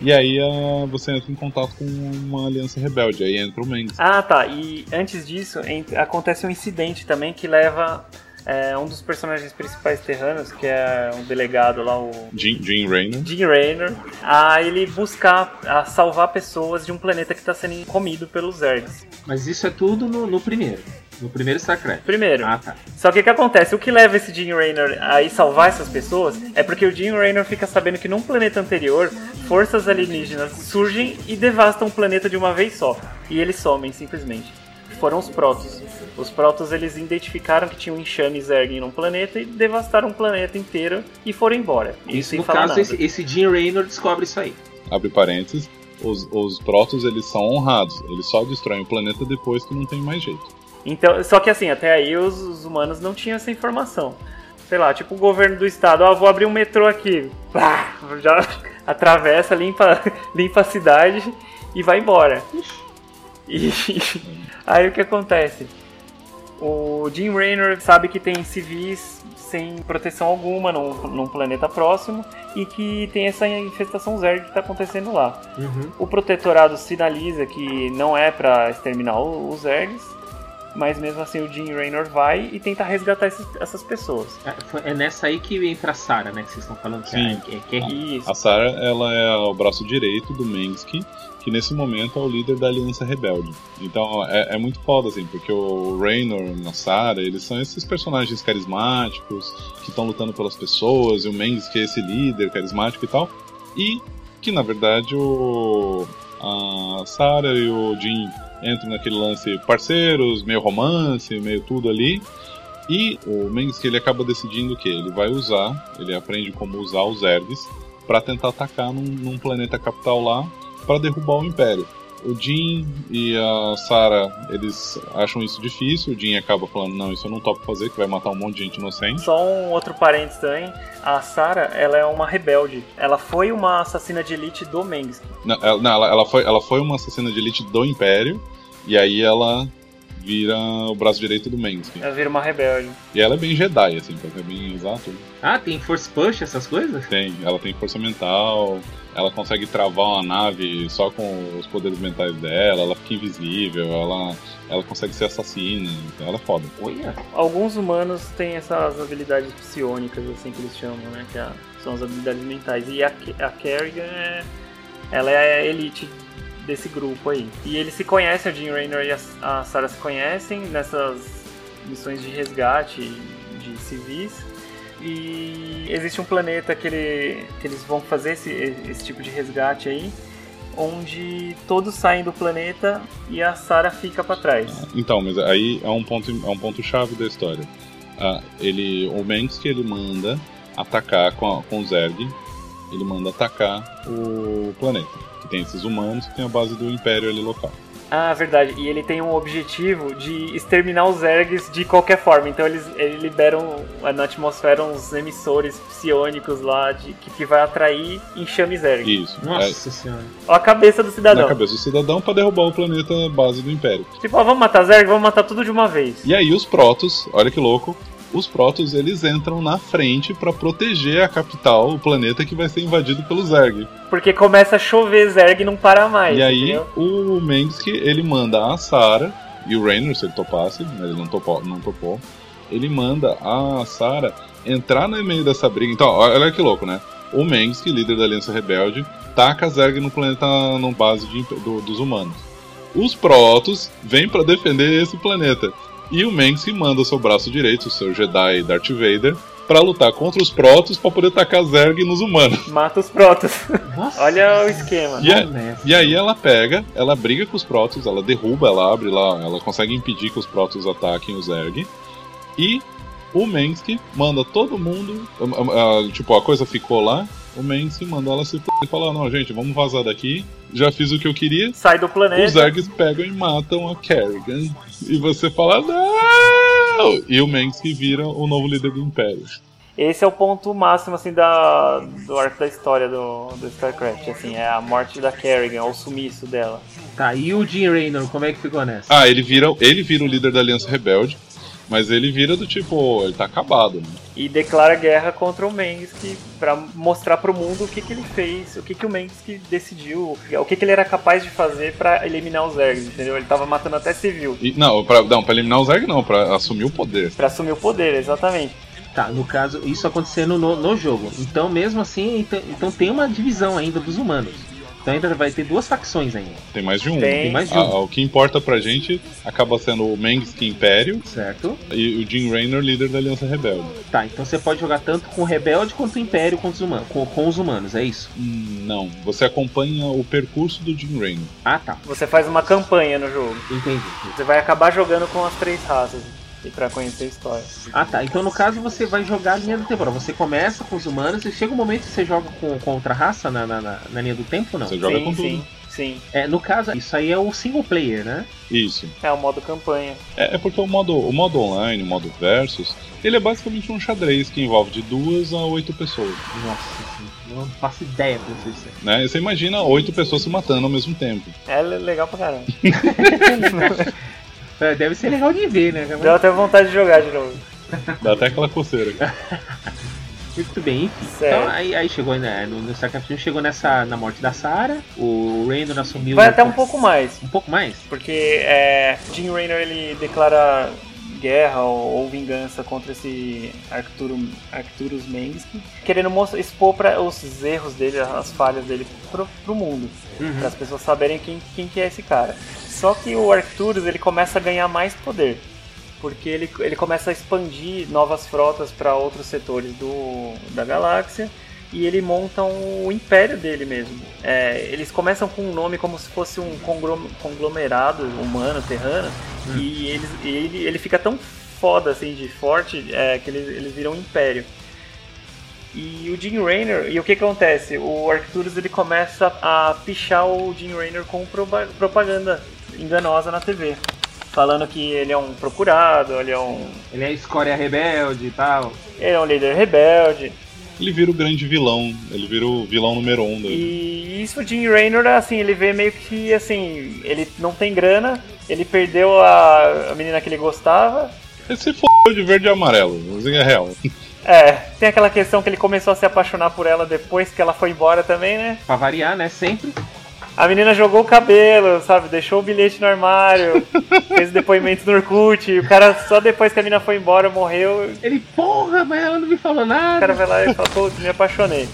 E aí ah, você entra em contato com uma aliança rebelde, aí entra o Mengs.
Ah, tá. E antes disso, ent- acontece um incidente também que leva é, um dos personagens principais terranos, que é um delegado lá, o
Jim, Jim Raynor.
Jim Raynor, a ele buscar a salvar pessoas de um planeta que está sendo comido pelos Zergs.
Mas isso é tudo no, no primeiro. No primeiro StarCraft.
Primeiro.
Ah, tá.
Só que o que acontece? O que leva esse Jim Raynor a ir salvar essas pessoas é porque o Jim Raynor fica sabendo que num planeta anterior, forças alienígenas surgem e devastam o planeta de uma vez só. E eles somem, simplesmente. Foram os Protos. Os Protos eles identificaram que tinha um enxame Zerg num planeta e devastaram o planeta inteiro e foram embora.
Isso,
sem
no
falar
caso,
nada.
esse, esse Jim Raynor descobre isso aí.
Abre parênteses. Os, os Protoss eles são honrados. Eles só destroem o planeta depois que não tem mais jeito.
Então, só que assim, até aí os, os humanos não tinham essa informação. Sei lá, tipo o governo do estado, ó, vou abrir um metrô aqui. Já atravessa, limpa, limpa a cidade e vai embora. E aí o que acontece? O Jim Raynor sabe que tem civis sem proteção alguma num, num planeta próximo e que tem essa infestação Zerg que está acontecendo lá.
Uhum.
O protetorado sinaliza que não é pra exterminar os Zergs, mas mesmo assim o Jim Raynor vai e tenta resgatar esses- essas pessoas.
É, é nessa aí que entra a Sarah, né? Que vocês estão falando que,
Sim.
é, que, é- que é
Isso.
A Sarah ela é o braço direito do Mengsk, que nesse momento é o líder da Aliança Rebelde. Então é, é muito foda, assim, porque o Raynor e a Sarah, eles são esses personagens carismáticos, que estão lutando pelas pessoas, e o Mengsk é esse líder carismático e tal. E que, na verdade, o... a Sarah e o Jim entram naquele lance parceiros, meio romance, meio tudo ali. E o Mengsk ele acaba decidindo que ele vai usar, ele aprende como usar os Zergs para tentar atacar num, num planeta capital lá para derrubar o Império. O Jin e a Sarah, eles acham isso difícil. O Jin acaba falando: Não, isso eu não topo fazer, que vai matar um monte de gente inocente.
Só um outro parênteses também. A Sarah, ela é uma rebelde. Ela foi uma assassina de elite do Mengsk.
Não, ela, não, ela- ela foi, ela foi uma assassina de elite do Império, e aí ela vira o braço direito do Mengsk.
Ela vira uma rebelde.
E ela é bem Jedi, assim, pra ser bem exato.
Ah, tem Force Push, essas coisas?
Tem, ela tem força mental, ela consegue travar uma nave só com os poderes mentais dela, ela fica invisível, ela, ela consegue ser assassina, então ela é foda.
Olha.
Alguns humanos têm essas habilidades psionicas, assim que eles chamam, né? Que é- são as habilidades mentais. E a, a Kerrigan é. Ela é a elite desse grupo aí. E eles se conhecem, o Jim Raynor e a, a Sarah se conhecem nessas missões de resgate de civis. E existe um planeta que, ele, que eles vão fazer esse, esse tipo de resgate aí, onde todos saem do planeta e a Sarah fica pra trás.
Então, mas aí é um ponto, é um ponto chave da história. Ah, ele, o Mengsk ele manda atacar com, a, com o Zerg, ele manda atacar o planeta. Que tem esses humanos que tem a base do Império ali local.
Ah, verdade. E ele tem um objetivo de exterminar os Zergs de qualquer forma. Então eles, eles liberam na atmosfera uns emissores psionicos lá de, que, que vai atrair enxame Zerg.
Isso.
Nossa senhora.
Ó a cabeça do
É,
cidadão.
na cabeça do cidadão para derrubar o planeta base do Império.
Tipo, ó, vamos matar Zerg, vamos matar tudo de uma vez.
E aí os Protoss, olha que louco, os Protoss eles entram na frente para proteger a capital, o planeta que vai ser invadido pelos Zerg.
Porque começa a chover Zerg e não para mais.
e aí
entendeu?
o Mengsk ele manda a Sarah e o Raynor, se ele topasse, ele não topou, não topou, ele manda a Sarah entrar no meio dessa briga. Então, olha que louco, né? O Mengsk, líder da Aliança Rebelde, taca Zerg no planeta no base de- do- dos humanos. Os Protoss vêm para defender esse planeta. E o Mengsk manda o seu braço direito, o seu Jedi Darth Vader, para lutar contra os Protoss para poder tacar Zerg nos humanos.
Mata os Protoss. Olha o esquema.
E,
Honesto.
e aí ela pega, ela briga com os Protoss, ela derruba, ela abre lá, ela consegue impedir que os Protoss ataquem o Zerg. E o Mengsk manda todo mundo, tipo, a coisa ficou lá, o Mengsk mandou ela se f- e falar, não, gente, vamos vazar daqui, já fiz o que eu queria.
Sai do planeta.
Os Zergs pegam e matam a Kerrigan. E você fala, não! E o Mengsk vira o novo líder do Império.
Esse é o ponto máximo assim da do arco da história do, do StarCraft, assim, é a morte da Kerrigan, o sumiço dela.
Tá, e o Jim Raynor, como é que ficou nessa?
Ah, ele vira, ele vira o líder da Aliança Rebelde. Mas ele vira do tipo, ele tá acabado, né?
E declara guerra contra o Mengsk pra mostrar pro mundo o que, que ele fez, o que, que o Mengsk decidiu, o que, que ele era capaz de fazer pra eliminar os Zergs, entendeu? Ele tava matando até civil.
E, não, pra, não, pra eliminar o Zerg não, pra assumir o poder.
Pra assumir o poder, exatamente.
Tá, no caso, isso acontecendo no, no jogo. Então, mesmo assim, então, então tem uma divisão ainda dos humanos. Então ainda vai ter duas facções ainda.
Tem mais de um.
Tem.
Tem mais de
Ah,
um.
o que importa pra gente acaba sendo o Mengsk Império
Certo?
e o Jim Raynor, líder da Aliança Rebelde.
Tá, então você pode jogar tanto com o Rebelde quanto o Império com os humanos, com, com os humanos, é isso?
Hum, não, você acompanha o percurso do Jim Raynor.
Ah, tá.
Você faz uma campanha no jogo.
Entendi.
Você vai acabar jogando com as três raças. E pra conhecer a história.
Ah, tá. Então, no caso, você vai jogar a linha do tempo. Você começa com os humanos e chega um momento que você joga com, com outra raça na, na, na- na linha do tempo ou não?
Você joga
sim,
com tudo.
sim, sim.
É, no caso, isso aí é o single player, né?
Isso.
É o modo campanha.
É, é porque o modo, o modo online, o modo versus, ele é basicamente um xadrez que envolve de duas a oito pessoas.
Nossa, sim. não faço ideia pra você dizer.
Né? Você imagina oito pessoas se matando ao mesmo tempo.
É le- legal pra caramba.
É, deve ser legal de ver, né?
Deu até vontade de jogar de novo.
Dá até aquela coceira.
Muito bem, enfim.
Certo.
Então aí, aí chegou né, no, no StarCraft 1 chegou nessa na morte da Sarah, o Raynor assumiu.
Vai até um pouco mais.
Um pouco mais?
Porque é, Jim Raynor ele declara guerra ou, ou vingança contra esse Arcturo, Arcturus Mengsk, querendo mostrar, expor pra, os erros dele, as falhas dele pro, pro mundo, para as pessoas saberem quem, quem que é esse cara. Só que o Arcturus ele começa a ganhar mais poder, porque ele, ele começa a expandir novas frotas para outros setores do, da galáxia e ele monta um, o império dele mesmo. É, eles começam com um nome como se fosse um conglom- conglomerado humano, terrano, e eles, e ele, ele fica tão foda assim de forte é, que eles, eles viram um império. E o Jim Raynor, e o que acontece? O Arcturus ele começa a pichar o Jim Raynor com propaganda enganosa na TV. Falando que ele é um procurado, ele é um,
Ele é escória rebelde e tal.
ele é um líder rebelde.
Ele vira o grande vilão, ele vira o vilão número um dele.
E isso o Jim Raynor, assim, ele vê meio que assim, ele não tem grana, ele perdeu a, a menina que ele gostava.
Ele se fodeu de verde e amarelo, é real.
É, tem aquela questão que ele começou a se apaixonar por ela depois que ela foi embora também, né?
Pra variar, né? Sempre.
A menina jogou o cabelo, sabe? Deixou o bilhete no armário, fez o depoimento no Orkut, e o cara só depois que a menina foi embora morreu,
Ele, porra, mas ela não me falou
o cara
nada.
vai lá e fala, pô, me apaixonei.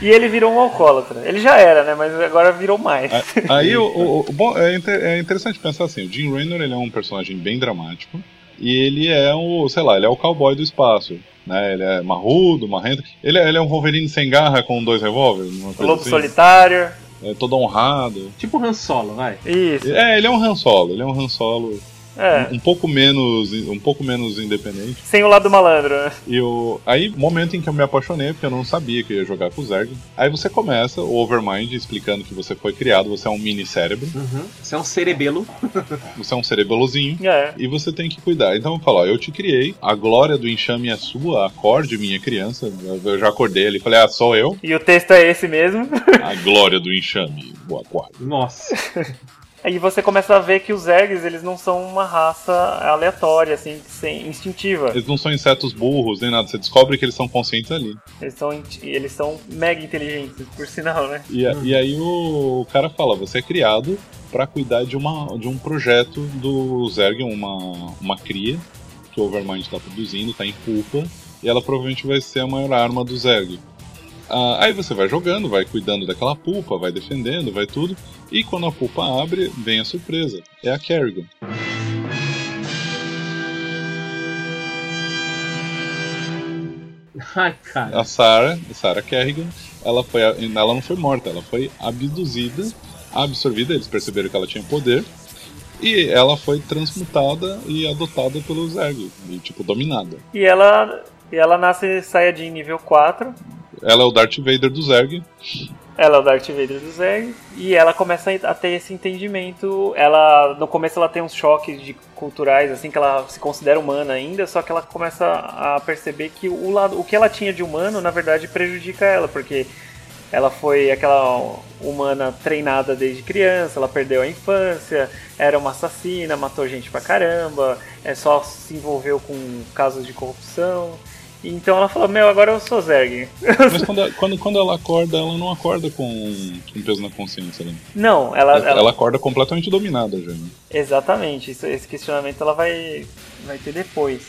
E ele virou um alcoólatra. Ele já era, né? Mas agora virou mais.
Aí o, o- o- bom, é, inter- é interessante pensar assim, o Jim Raynor ele é um personagem bem dramático e ele é o, sei lá, ele é o cowboy do espaço. Né, ele é marrudo, marrento. Ele é, ele é um Wolverine sem garra com dois revólveres.
Lobo
assim.
solitário.
É todo honrado.
Tipo Han Solo, vai.
Isso.
É, ele é um Han Solo. Ele é um Han Solo
É.
um pouco menos, um pouco menos independente.
Sem o lado malandro, né?
E eu, aí, momento em que eu me apaixonei, porque eu não sabia que eu ia jogar com o Zerg. Aí você começa o Overmind explicando que você foi criado, você é um mini cérebro,
Uhum. Você é um cerebelo.
você é um cerebelozinho.
É.
E você tem que cuidar. Então eu falo, ó, eu te criei, a glória do enxame é sua, acorde minha criança. Eu- Eu já acordei ali, falei, ah, sou eu.
E o texto é esse mesmo.
A glória do enxame, o aquário.
Nossa.
Aí você começa a ver que os Zergs, eles não são uma raça aleatória, assim, sem, instintiva.
Eles não são insetos burros nem nada, você descobre que eles são conscientes ali.
Eles são, eles são mega inteligentes, por sinal, né?
E, a- e aí o cara fala, você é criado para cuidar de, uma, de um projeto do Zerg, uma, uma cria que o Overmind está produzindo, está em pupa, e ela provavelmente vai ser a maior arma do Zerg. Ah, aí você vai jogando, vai cuidando daquela pupa, vai defendendo, vai tudo, e quando a pupa abre, vem a surpresa. É a Kerrigan.
Ai, cara.
A Sarah, a Sarah Kerrigan, ela, foi, ela não foi morta, ela foi abduzida, absorvida, eles perceberam que ela tinha poder, e ela foi transmutada e adotada pelo Zerg, e tipo, dominada.
E ela, e ela nasce Saiyajin nível 4.
Ela é o Darth Vader do Zerg,
Ela é o Darth Vader do Zerg. E ela começa a ter esse entendimento. Ela, no começo, ela tem uns choques de culturais, assim, que ela se considera humana ainda. Só que ela começa a perceber que o, lado, o que ela tinha de humano, na verdade, prejudica ela. Porque ela foi aquela humana treinada desde criança, ela perdeu a infância, era uma assassina, matou gente pra caramba, é só se envolveu com casos de corrupção. Então ela falou, meu, agora eu sou Zerg.
Mas quando, quando, quando ela acorda, ela não acorda com, com peso na consciência, né?
Não, ela,
Ela, ela acorda completamente dominada já, né?
Exatamente, isso- esse questionamento ela vai, vai ter depois.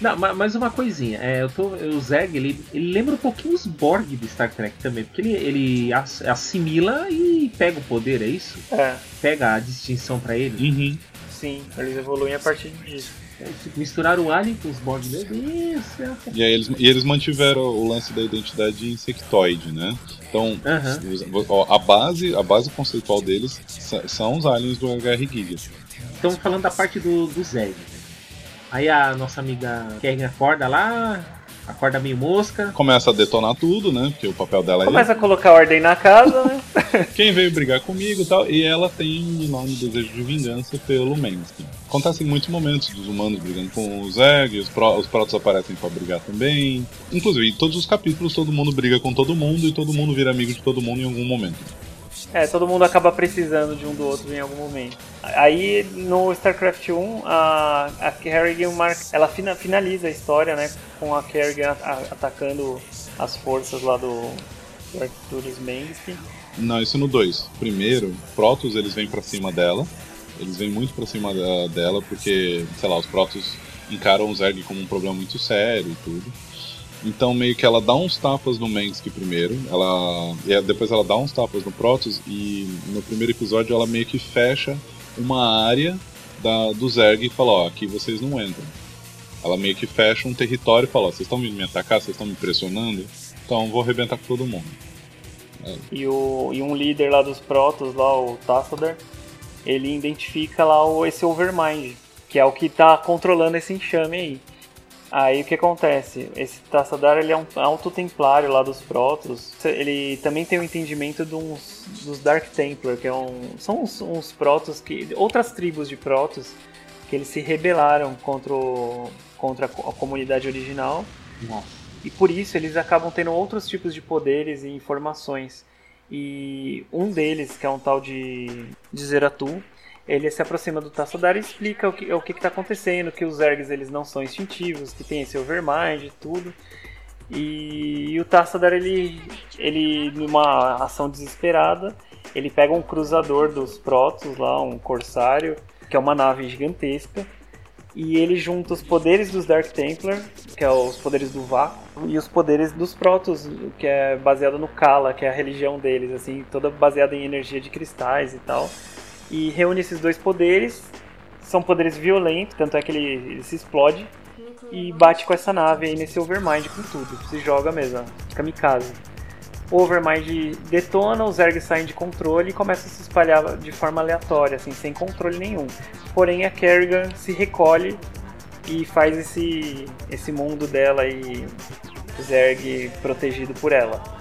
Não, ma- mas uma coisinha, é, eu tô, o Zerg, ele, ele lembra um pouquinho os Borg de Star Trek também, porque ele, ele ass- assimila e pega o poder, é isso?
É,
Pega a distinção pra ele.
Uhum.
sim, eles evoluem a partir disso.
É, tipo, Misturaram o Alien com os Borg, meu Deus do céu.
E, aí eles, e eles mantiveram o lance da identidade insectoide, né? Então, os- ó, a, base, a base conceitual deles são os aliens do HR Giga.
Estamos falando da parte do, do né? Aí a nossa amiga Kerrigan acorda lá, acorda meio mosca.
Começa a detonar tudo, né? Porque o papel dela é
Começa a colocar ordem na casa, né?
quem veio brigar comigo e tal. E ela tem um enorme desejo de vingança pelo Mensky. Acontecem muitos momentos dos humanos brigando com os Zerg, os, Pro, os Protoss aparecem pra brigar também. Inclusive, em todos os capítulos todo mundo briga com todo mundo e todo mundo vira amigo de todo mundo em algum momento.
É, todo mundo acaba precisando de um do outro em algum momento. Aí no StarCraft 1, a, a Kerrigan ela fina- finaliza a história, né? Com a Kerrigan atacando as forças lá do, do Arcturus Mengsk.
Não, isso no 2. Primeiro, Protoss eles vêm pra cima dela. Eles vêm muito pra cima da- dela porque, sei lá, os Protoss encaram o Zerg como um problema muito sério e tudo. Então meio que ela dá uns tapas no Mengsk primeiro, ela e depois ela dá uns tapas no Protoss e no primeiro episódio ela meio que fecha uma área da, do Zerg e fala, ó, aqui vocês não entram. Ela meio que fecha um território e fala, ó, vocês estão me atacar, vocês estão me pressionando, então vou arrebentar com todo mundo.
E, o, e um líder lá dos Protoss, lá, o Tassadar, ele identifica lá o, esse Overmind, que é o que tá controlando esse enxame aí. Aí o que acontece? Esse Tassadar ele é um alto templário lá dos Protoss. Ele também tem o entendimento de uns, dos Dark Templar, que é um, são uns, uns Protoss que. outras tribos de Protoss que eles se rebelaram contra, o- contra a co- a comunidade original
Nossa.
e por isso eles acabam tendo outros tipos de poderes e informações. E um deles, que é um tal de, de Zeratul, ele se aproxima do Tassadar e explica o que o que está acontecendo, que os Zergs eles não são instintivos, que tem esse Overmind e tudo. E, e o Tassadar, ele, ele, numa ação desesperada, ele pega um cruzador dos Protoss lá, um Corsário, que é uma nave gigantesca, e ele junta os poderes dos Dark Templar, que é os poderes do vácuo, e os poderes dos Protoss, que é baseado no Kala, que é a religião deles, assim, toda baseada em energia de cristais e tal. E reúne esses dois poderes, são poderes violentos, tanto é que ele, ele se explode e bate com essa nave aí nesse Overmind com tudo, se joga mesmo, kamikaze. O Overmind detona, os Zergs saem de controle e começam a se espalhar de forma aleatória, assim, sem controle nenhum. Porém, a Kerrigan se recolhe e faz esse, esse mundo dela aí, Zerg protegido por ela.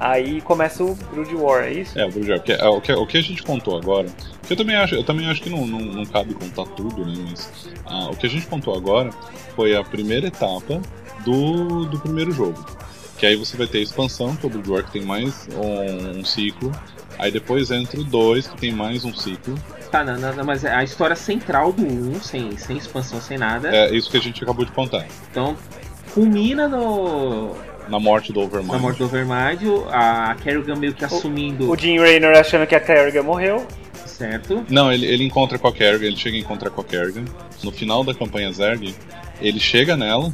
Aí começa o Brood War, é isso?
É, o Brujo, que, é, o, que, o que a gente contou agora, que eu também acho, eu também acho que não, não, não cabe contar tudo, né? Mas ah, o que a gente contou agora foi a primeira etapa do, do primeiro jogo. Que aí você vai ter a expansão, que é o Brood War, que tem mais um, um ciclo. Aí depois entra o 2, que tem mais um ciclo.
Tá, não, não, não, mas a história central do 1, sem, sem expansão, sem nada.
É isso que a gente acabou de contar.
Então, culmina no,
Na morte do Overmind.
na morte do Overmind, a Kerrigan meio que assumindo,
O Jim Raynor achando que a Kerrigan morreu.
certo?
Não, ele, ele encontra com a Kerrigan, ele chega a encontrar com a Kerrigan. No final da campanha Zerg, ele chega nela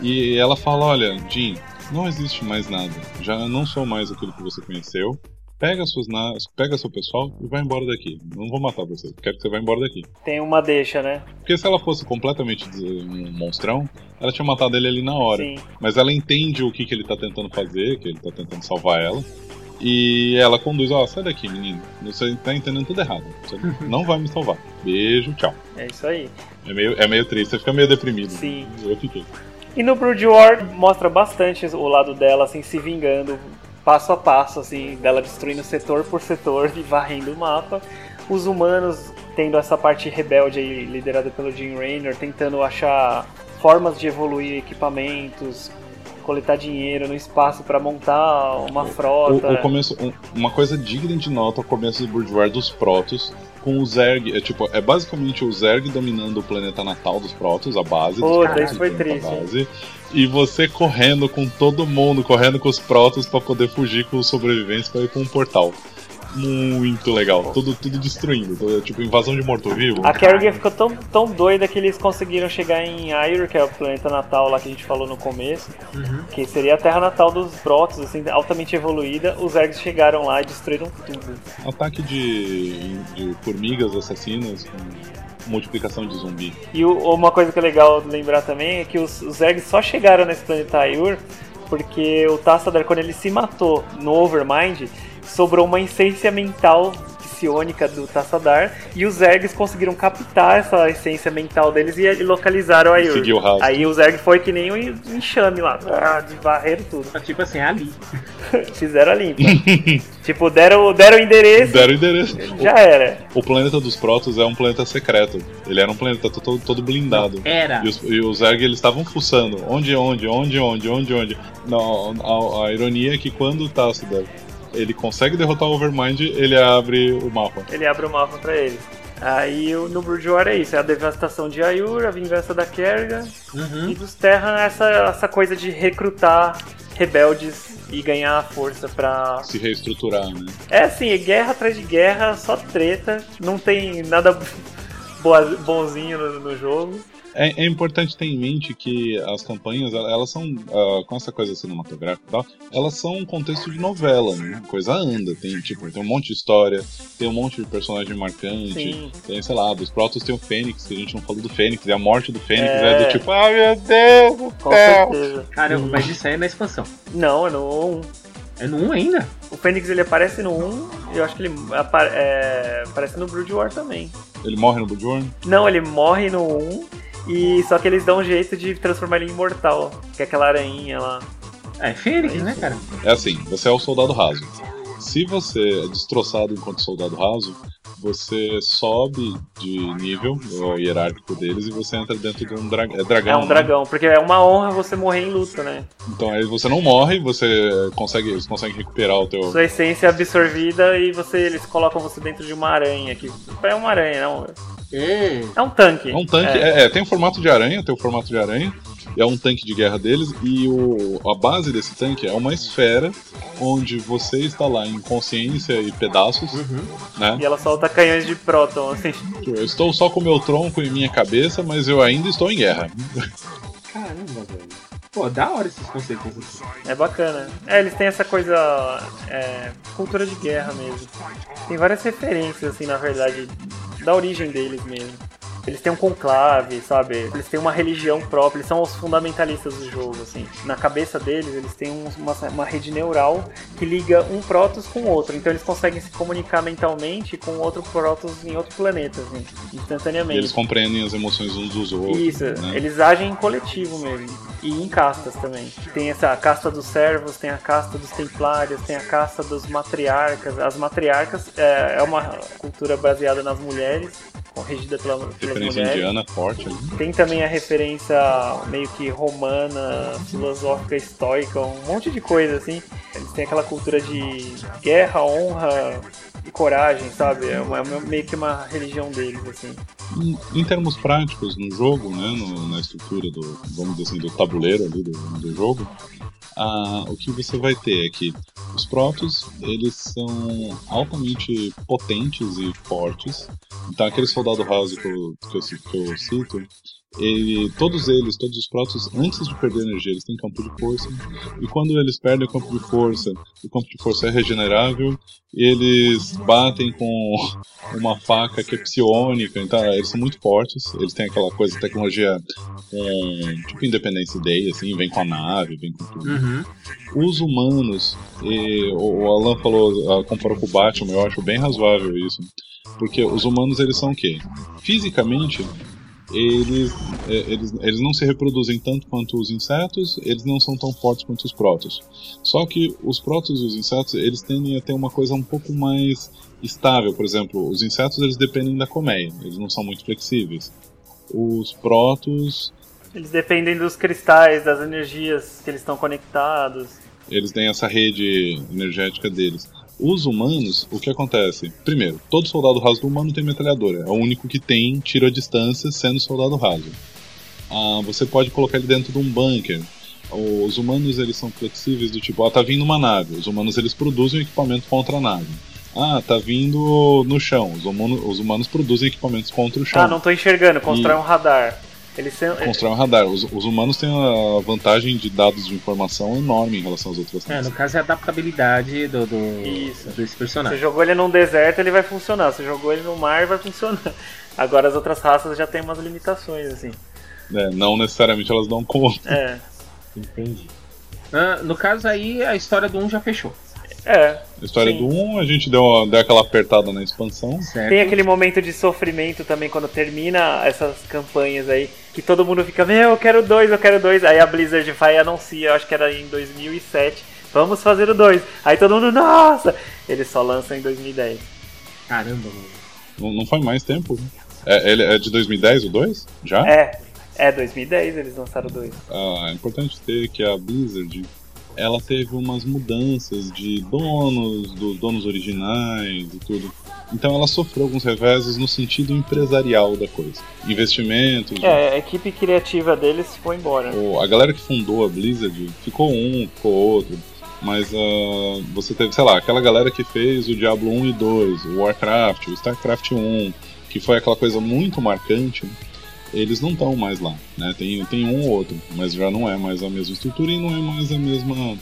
e ela fala, olha, Jim, não existe mais nada. Já não sou mais aquilo que você conheceu. Pega suas naves, pega seu pessoal e vai embora daqui. Não vou matar você, quero que você vá embora daqui.
Tem uma deixa, né?
Porque se ela fosse completamente um monstrão, ela tinha matado ele ali na hora.
Sim.
Mas ela entende o que, que ele tá tentando fazer, que ele tá tentando salvar ela. E ela conduz, ó, sai daqui, menino. Você tá entendendo tudo errado. Você não vai me salvar. Beijo, tchau.
É isso aí.
É meio, é meio triste, você fica meio deprimido.
Sim.
Eu fiquei.
E no Brood War mostra bastante o lado dela, assim, se vingando passo a passo, assim, dela destruindo setor por setor e varrendo o mapa. Os humanos tendo essa parte rebelde aí, liderada pelo Jim Raynor, tentando achar formas de evoluir equipamentos, coletar dinheiro no espaço para montar uma frota.
O, o começo, um- uma coisa digna de nota é o começo do War dos Protoss, com o Zerg, é tipo, é basicamente o Zerg dominando o planeta natal dos Protoss, a base
Puta, isso foi triste.
base, e você correndo com todo mundo, correndo com os Protoss pra poder fugir com os sobreviventes pra ir pra um portal. Muito legal, tudo, tudo destruindo, tudo- tipo invasão de morto-vivo.
A Kerrigan ficou tão, tão doida que eles conseguiram chegar em Aiur, que é o planeta natal lá que a gente falou no começo,
Uhum.
que seria a terra natal dos Protoss, assim, altamente evoluída. Os Zergs chegaram lá e destruíram tudo.
Ataque de, de formigas assassinas com multiplicação de zumbi.
E o- uma coisa que é legal lembrar também é que os, os Zergs só chegaram nesse planeta Aiur porque o Tassadar, quando ele se matou no Overmind, sobrou uma essência mental psionica do Tassadar e os Zergs conseguiram captar essa essência mental deles e, e localizaram Aiur.
Seguiu o.
Aí o Zerg foi que nem um enxame lá, ah, varreram tudo.
Tipo assim, ali.
Fizeram a limpa. tipo, deram, deram o endereço,
Deram o endereço.
já era.
O planeta dos Protoss é um planeta secreto. Ele era um planeta todo, todo blindado.
Era.
E os, e os Zerg eles estavam fuçando. Onde, onde, onde, onde, onde, onde. Não, a, a ironia é que quando o Tassadar ele consegue derrotar o Overmind, ele abre o mapa.
Ele abre o mapa pra eles. Aí no War é isso, é a devastação de Ayur, a vingança da Kerrigan
Uhum.
e dos Terran essa, essa coisa de recrutar rebeldes e ganhar força pra...
Se reestruturar, né?
É assim, é guerra atrás de guerra, só treta, não tem nada bonzinho no, no jogo.
É, é importante ter em mente que as campanhas, el- elas são, ah, com essa coisa cinematográfica e tal, elas são um contexto de novela, né? A coisa anda, tem, tipo, tem um monte de história, tem um monte de personagem marcante,
Sim.
tem, sei lá, dos Protoss tem o Fênix, que a gente não falou do Fênix, e a morte do Fênix
É.
é, do tipo, ah meu Deus do
Com
céu!
certeza.
Caramba, mas isso aí é na expansão.
Não, é no 1.
É no 1 ainda?
O Fênix ele aparece no 1 e eu acho que ele apa- é, aparece no Brood War também.
Ele morre no Bloodborne?
Não, ele morre no 1 e só que eles dão um jeito de transformar ele em imortal, que é aquela aranha lá.
É Fênix, né, cara?
É assim, você é o soldado raso. Se você é destroçado enquanto soldado raso, você sobe de nível, o hierárquico deles, e você entra dentro de um dra é dragão.
É um
né?
dragão, porque é uma honra você morrer em luta, né?
Então aí você não morre, você consegue, eles conseguem recuperar o teu.
Sua essência é absorvida e você eles colocam você dentro de uma aranha que é uma aranha, não.
É.
É um tanque.
É um tanque, é, é, tem o formato de aranha, tem o formato de aranha, é um tanque de guerra deles, e o, a base desse tanque é uma esfera onde você está lá em consciência e pedaços, né?
E ela solta canhões de próton, assim.
Eu estou só com meu tronco e minha cabeça, mas eu ainda estou em guerra.
Caramba, velho. Pô, da hora esses conceitos assim.
É bacana. É, eles têm essa coisa. é, cultura de guerra mesmo. Tem várias referências, assim, na verdade, da origem deles mesmo. Eles têm um conclave, sabe? Eles têm uma religião própria, eles são os fundamentalistas do jogo, assim. Na cabeça deles, eles têm um- uma, uma rede neural que liga um Protoss com o outro. Então eles conseguem se comunicar mentalmente com outro Protoss em outro planeta, assim,
E
instantaneamente.
eles compreendem as emoções uns dos outros.
Isso,
né?
eles agem em coletivo mesmo. E em castas também. Tem essa casta dos servos, tem a casta dos templários, tem a casta dos matriarcas. As matriarcas é, é uma cultura baseada nas mulheres, regida pela, pelas
Referência
mulheres.
indiana forte ali.
Tem também a referência meio que romana, filosófica, estoica, um monte de coisa assim. Eles têm aquela cultura de guerra, honra coragem, sabe? É, uma- é meio que uma religião deles, assim.
Em, termos práticos, no jogo, né, no- na estrutura do, vamos dizer assim, do tabuleiro ali do, do jogo, o que você vai ter é que os protos, eles são altamente potentes e fortes. Então aquele soldado raso que eu, que eu, que eu cito, ele, todos eles, todos os protos, antes de perder energia, eles têm campo de força. E quando eles perdem o campo de força, o campo de força é regenerável, eles batem com uma faca que é psionica, então eles são muito fortes, eles têm aquela coisa, tecnologia tipo Independence Day, assim, vem com a nave, vem com tudo.
Uhum.
Os humanos, e o o Alan falou, ah, comparou com o Batman, eu acho bem razoável isso, porque os humanos eles são o quê? Fisicamente, eles, é, eles, eles não se reproduzem tanto quanto os insetos, eles não são tão fortes quanto os protos. Só que os protos e os insetos, eles tendem a ter uma coisa um pouco mais estável. Por exemplo, os insetos eles dependem da colmeia, eles não são muito flexíveis. Os protos,
Eles dependem dos cristais, das energias que eles estão conectados.
Eles têm essa rede energética deles. Os humanos, o que acontece? Primeiro, todo soldado raso do humano tem metralhadora. É o único que tem tiro à distância sendo soldado raso. Ah, você pode colocar ele dentro de um bunker. Os humanos eles são flexíveis do tipo, ah, tá vindo uma nave. Os humanos eles produzem equipamento contra a nave. Ah, tá vindo no chão. Os humanos, os humanos produzem equipamentos contra o chão.
Ah, não tô enxergando, constrói um radar. Eles são,
Constrói um radar. Os, os humanos têm a vantagem de dados de informação enorme em relação às outras
É,
raças.
no caso é a adaptabilidade do, do,
Isso.
desse
Você
personagem.
jogou ele num deserto, ele vai funcionar. Você jogou ele no mar, vai funcionar. Agora as outras raças já tem umas limitações, assim.
É, não necessariamente elas dão conta.
É.
Entendi. Ah, no caso aí, a história do 1 já fechou.
É.
A história
Sim.
do 1, a gente deu, deu aquela apertada na expansão.
Certo?
Tem aquele momento de sofrimento também quando termina essas campanhas aí, que todo mundo fica, meu, eu quero dois, eu quero dois. Aí a Blizzard vai e anuncia, eu acho que era em 2007, vamos fazer o dois. Aí todo mundo, nossa! Eles só lançam em 2010.
Caramba, mano.
Não, não faz mais tempo. né? É, ele é de 2010 o 2? Já?
É, é 2010 eles lançaram o dois.
Ah, é importante ter que a Blizzard ela teve umas mudanças de donos, dos donos originais e tudo. Então ela sofreu alguns reveses no sentido empresarial da coisa. Investimentos.
É, a equipe criativa deles foi embora.
A galera que fundou a Blizzard ficou um, ficou outro. Mas ah, você teve, sei lá, aquela galera que fez o Diablo 1 e 2, o Warcraft, o Starcraft 1, que foi aquela coisa muito marcante, eles não estão mais lá, né? Tem, tem um ou outro, mas já não é mais a mesma estrutura e não é mais a mesma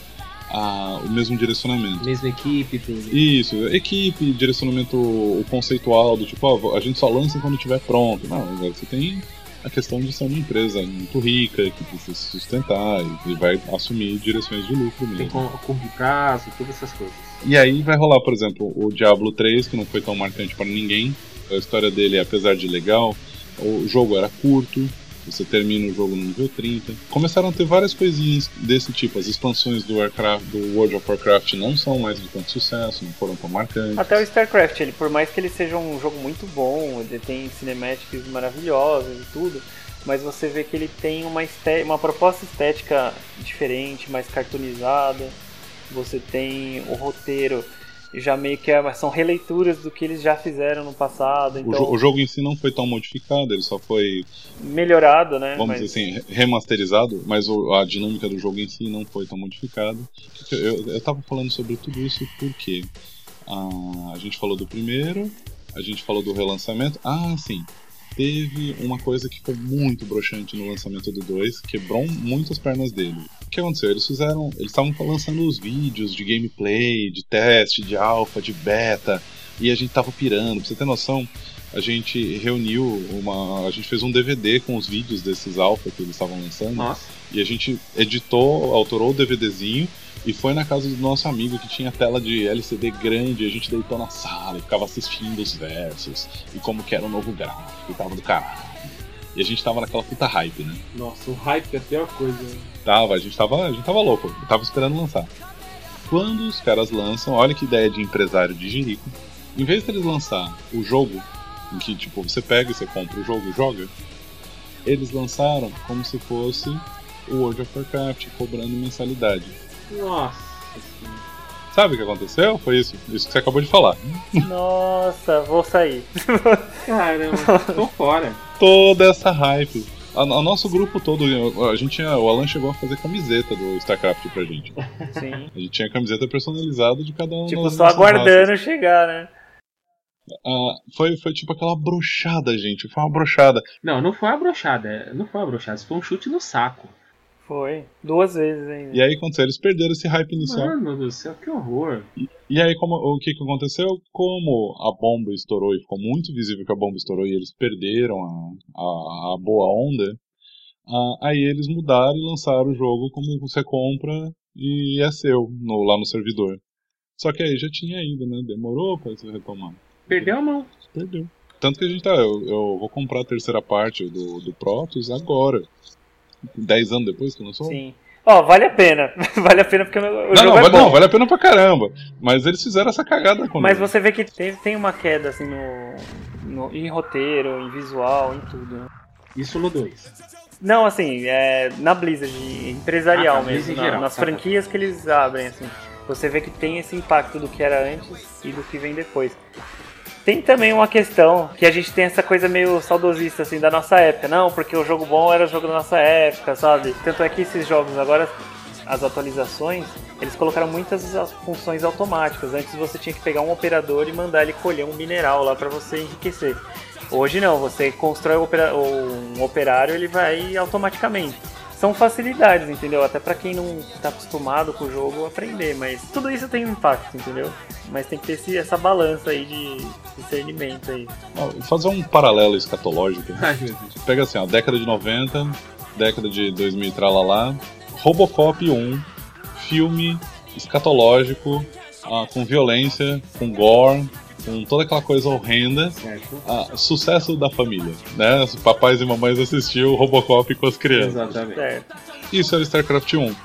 a- o mesmo direcionamento.
Mesma equipe, tudo.
Isso, equipe, direcionamento o conceitual do tipo, ó, a gente só lança quando estiver pronto. Não, agora você tem a questão de ser uma empresa muito rica, que precisa se sustentar e vai assumir direções de lucro
Tem
mesmo.
com- curto prazo, todas essas coisas.
E aí vai rolar, por exemplo, o Diablo 3, que não foi tão marcante para ninguém. A história dele, apesar de legal, o jogo era curto, você termina o jogo no nível 30. Começaram a ter várias coisinhas desse tipo. As expansões do, Warcraft, do World of Warcraft não são mais de tanto sucesso, não foram tão marcantes.
Até o StarCraft, ele, por mais que ele seja um jogo muito bom, ele tem cinemáticas maravilhosas e tudo, mas você vê que ele tem uma, esté- uma proposta estética diferente, mais cartoonizada. Você tem o roteiro já meio que é- são releituras do que eles já fizeram no passado,
O,
então
jo- o jogo em si não foi tão modificado, ele só foi,
melhorado, né?
vamos
Mas-
dizer assim, re- remasterizado, mas o- a dinâmica do jogo em si não foi tão modificada. Eu, eu tava falando sobre tudo isso porque ah, a gente falou do primeiro, a gente falou do relançamento. Ah, sim. Teve uma coisa que foi muito broxante no lançamento do 2, quebrou muito as pernas dele. O que aconteceu? Eles fizeram. Eles estavam lançando os vídeos de gameplay, de teste, de alpha, de beta, e a gente tava pirando. Pra você ter noção, a gente reuniu uma. A gente fez um DVD com os vídeos desses alpha que eles estavam lançando.
Nossa,
E a gente editou, autorou o DVDzinho e foi na casa do nosso amigo que tinha tela de LCD grande. A gente deitou na sala e ficava assistindo os versos e como que era o novo gráfico e tava do caralho. E a gente tava naquela puta hype, né?
nossa, o hype é a pior coisa.
Tava, a gente tava, a gente tava louco, tava esperando lançar. Quando os caras lançam, olha que ideia de empresário de jirico. Em vez deles lançar o jogo, em que tipo, você pega e você compra o jogo e joga, eles lançaram como se fosse o World of Warcraft, cobrando mensalidade.
Nossa senhora.
Sabe o que aconteceu? Foi isso, isso que você acabou de falar.
Nossa, vou sair.
Caramba, tô fora.
Toda essa hype. A- O nosso grupo todo, a gente tinha, o Alan chegou a fazer camiseta do StarCraft pra gente.
Sim.
A gente tinha camiseta personalizada de cada um
tipo, só aguardando
raças.
chegar, né?
Ah, foi, foi tipo aquela brochada, gente. Foi uma brochada.
Não, não foi uma brochada. Não foi uma brochada, isso foi um chute no saco.
Foi. Duas vezes ainda.
E aí aconteceu, eles perderam esse hype inicial.
Mano do céu, que horror.
E aí como, o que, que aconteceu? Como a bomba estourou e ficou muito visível que a bomba estourou e eles perderam a, a, a boa onda, ah, aí eles mudaram e lançaram o jogo como você compra e é seu no- lá no servidor. Só que aí já tinha ido, né? Demorou pra se retomar.
Perdeu a mão.
Perdeu. Tanto que a gente tá. Eu, eu vou comprar a terceira parte do, do Protoss agora. Dez anos depois que lançou?
Sim. Ó, vale a pena. vale a pena porque o
Não,
jogo
não,
é
vale,
bom.
não, vale a pena pra caramba. Mas eles fizeram essa cagada com
Mas você vê que tem, tem uma queda assim no, no- em roteiro, em visual, em tudo. Né?
Isso no 2.
Não, assim, é, na Blizzard, empresarial
Ah, tá,
mesmo, na-
geral,
nas
tá, tá.
franquias que eles abrem, assim. Você vê que tem esse impacto do que era antes e do que vem depois. Tem também uma questão que a gente tem essa coisa meio saudosista, assim, da nossa época. Não, porque o jogo bom era o jogo da nossa época, sabe? Tanto é que esses jogos agora, as atualizações, eles colocaram muitas as funções automáticas. Antes você tinha que pegar um operador e mandar ele colher um mineral lá para você enriquecer. Hoje não, você constrói um operário, ele vai automaticamente. São facilidades, entendeu? Até pra quem não tá acostumado com o jogo aprender, mas tudo isso tem um impacto, entendeu? Mas tem que ter esse- essa balança aí de discernimento aí.
Fazer um paralelo escatológico.
Ai.
Pega assim, ó, década de 90, década de 2000 e tralalá, Robocop 1, filme escatológico, ah, com violência, com gore, com toda aquela coisa horrenda,
Certo.
ah, sucesso da família, né? Os papais e mamães assistiam Robocop com as crianças.
Exatamente.
Certo.
Isso era StarCraft 1.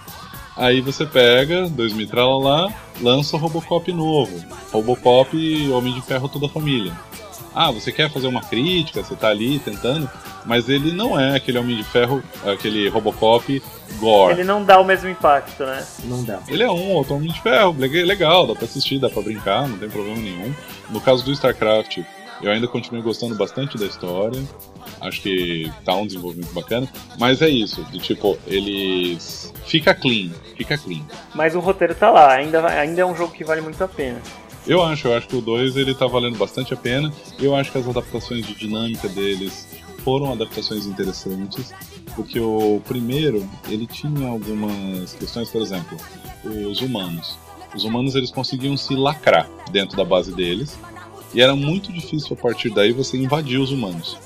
Aí você pega, 2000 tralalá, lança o Robocop novo. Robocop Homem de Ferro toda a família. Ah, você quer fazer uma crítica, você tá ali tentando, mas ele não é aquele Homem de Ferro, aquele Robocop gore.
Ele não dá o mesmo impacto, né?
Não dá.
Ele é um outro Homem de Ferro, leg- legal, dá pra assistir, dá pra brincar, não tem problema nenhum. No caso do StarCraft, eu ainda continuo gostando bastante da história. Acho que tá um desenvolvimento bacana. Mas é isso, do tipo, eles. Fica clean, fica clean.
Mas o roteiro tá lá, ainda, ainda é um jogo que vale muito a pena.
Eu acho, eu acho que o 2 ele tá valendo bastante a pena. Eu acho que as adaptações de dinâmica deles foram adaptações interessantes, porque o primeiro, ele tinha algumas questões, por exemplo, os humanos. Os humanos eles conseguiam se lacrar dentro da base deles, e era muito difícil a partir daí você invadir os humanos.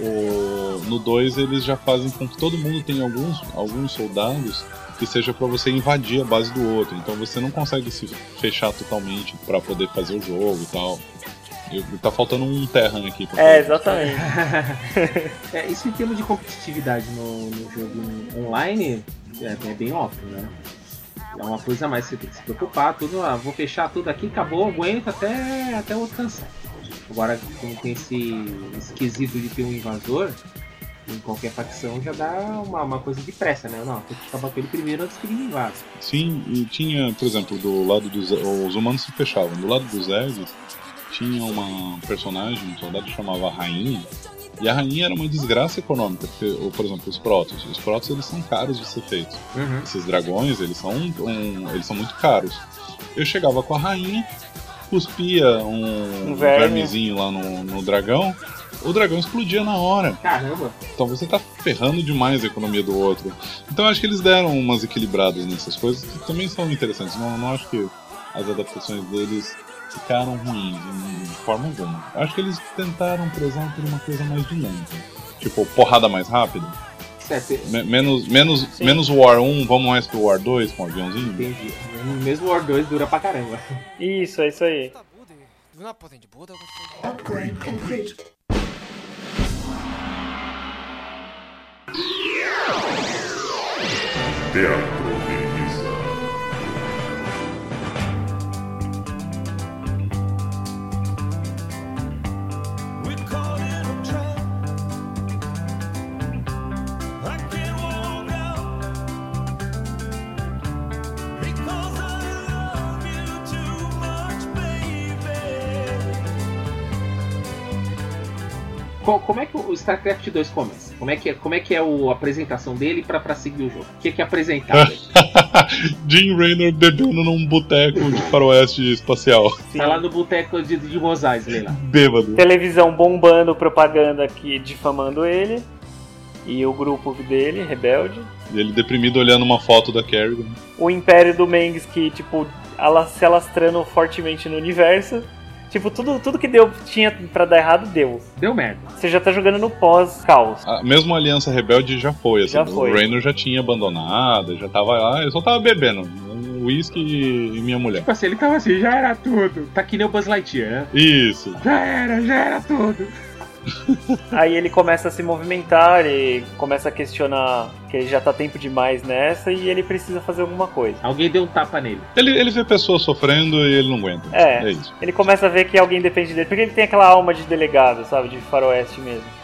O- no 2 eles já fazem com que todo mundo tenha alguns, alguns soldados que seja para você invadir a base do outro. Então você não consegue se fechar totalmente para poder fazer o jogo e tal. E tá faltando um Terran aqui. pra
É,
falar.
exatamente.
É, isso em termos de competitividade no, no jogo online é, é bem óbvio, né? É uma coisa a mais que você tem que se preocupar, tudo, ah, vou fechar tudo aqui, acabou, aguento até, até o outro cansar. Agora, como tem esse esquisito de ter um invasor, em qualquer facção já dá uma, uma coisa de pressa, né? Não, tem que acabar com ele primeiro antes que ele me invada.
Sim, e tinha, por exemplo, do lado dos. Os humanos se fechavam. Do lado dos Zergs, tinha uma personagem, um soldado que chamava Rainha. E a Rainha era uma desgraça econômica, porque, ou, por exemplo, os Protoss. Os Protoss eles são caros de ser feitos. Esses dragões, eles são, um- eles são muito caros. Eu chegava com a rainha, cuspia um,
Um verme.
vermezinho lá no, no dragão, o dragão explodia na hora.
Caramba!
Então você tá ferrando demais a economia do outro. Então eu acho que eles deram umas equilibradas nessas coisas que também são interessantes. Não, não acho que as adaptações deles ficaram ruins de forma alguma. Eu acho que eles tentaram prezar por uma coisa mais dinâmica. Tipo, porrada mais rápida.
Certo,
Me- menos, menos,
Sim.
menos War 1, vamos mais pro War 2 com o aviãozinho?
entendi. Mesmo o War 2 dura pra caramba.
Isso, é isso aí.
Teatro
Como é que o StarCraft 2 começa? Como é que é, como é, que é o- a apresentação dele pra, pra seguir o jogo? O que é, que é apresentado?
Jim Raynor bebendo num boteco de faroeste espacial.
tá lá no boteco de, de Mos Eisley lá.
Bêbado.
Televisão bombando propaganda aqui difamando ele. E o grupo dele, Rebelde.
E ele deprimido olhando uma foto da Kerrigan.
O Império do Mengs que, tipo, se alastrando fortemente no universo. Tipo, tudo, tudo que deu tinha pra dar errado, deu.
Deu merda.
Você já tá jogando no pós-caos.
A, mesmo a Aliança Rebelde já foi, assim.
Já foi.
O Raynor já tinha abandonado, já tava lá, eu só tava bebendo. Whisky e minha mulher.
Tipo assim, ele tava assim, já era tudo. Tá que nem o Buzz Lightyear, né?
Isso.
Já era, já era tudo.
Aí ele começa a se movimentar e começa a questionar que ele já tá tempo demais nessa e ele precisa fazer alguma coisa.
Alguém deu um tapa nele.
Ele, ele vê pessoas sofrendo e ele não aguenta.
É.
isso.
Ele começa a ver que alguém depende dele, porque ele tem aquela alma de delegado, sabe? De faroeste mesmo.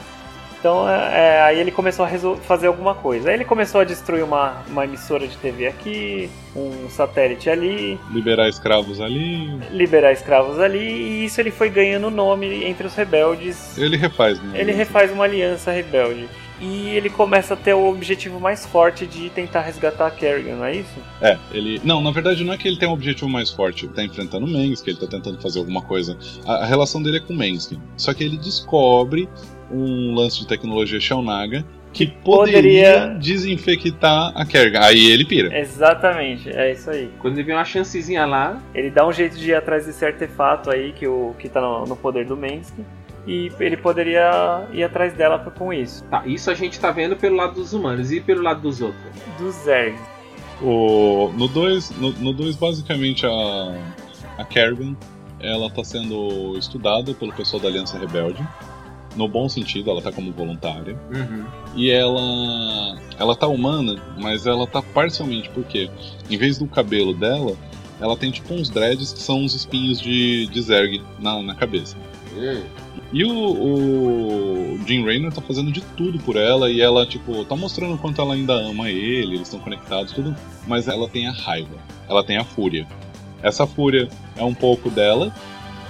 Então é, é, aí ele começou a fazer alguma coisa. Aí ele começou a destruir uma, uma emissora de TV aqui, um satélite ali,
Liberar escravos ali.
liberar escravos ali, e isso ele foi ganhando nome entre os rebeldes.
Ele refaz, né?
Ele refaz uma aliança rebelde. E ele começa a ter o objetivo mais forte de tentar resgatar a Kerrigan, não é isso?
É, ele. Não, na verdade não é que ele tem um objetivo mais forte. Ele tá enfrentando o Mengsk, ele tá tentando fazer alguma coisa. A, a relação dele é com o Mengsk. Só que ele descobre um lance de tecnologia Shellnaga que poderia,
poderia-
desinfectar a Kerrigan. Aí ele pira.
Exatamente, é isso aí.
Quando ele vê uma chancezinha lá,
Ele dá um jeito de ir atrás desse artefato aí que, o, que tá no, no poder do Mengsk. E ele poderia ir atrás dela com isso.
tá, isso a gente tá vendo pelo lado dos humanos e pelo lado dos outros.
Do Zerg.
O, no 2, no, no dois, basicamente, a, a Kerrigan ela tá sendo estudada pelo pessoal da Aliança Rebelde. No bom sentido, ela tá como voluntária.
Uhum.
E ela. Ela tá humana, mas ela tá parcialmente, porque em vez do cabelo dela, ela tem tipo uns dreads que são uns espinhos de, de Zerg na, na cabeça. E o, o Jim Raynor tá fazendo de tudo por ela e ela, tipo, tá mostrando o quanto ela ainda ama ele, eles estão conectados, tudo. Mas ela tem a raiva, ela tem a fúria. Essa fúria é um pouco dela,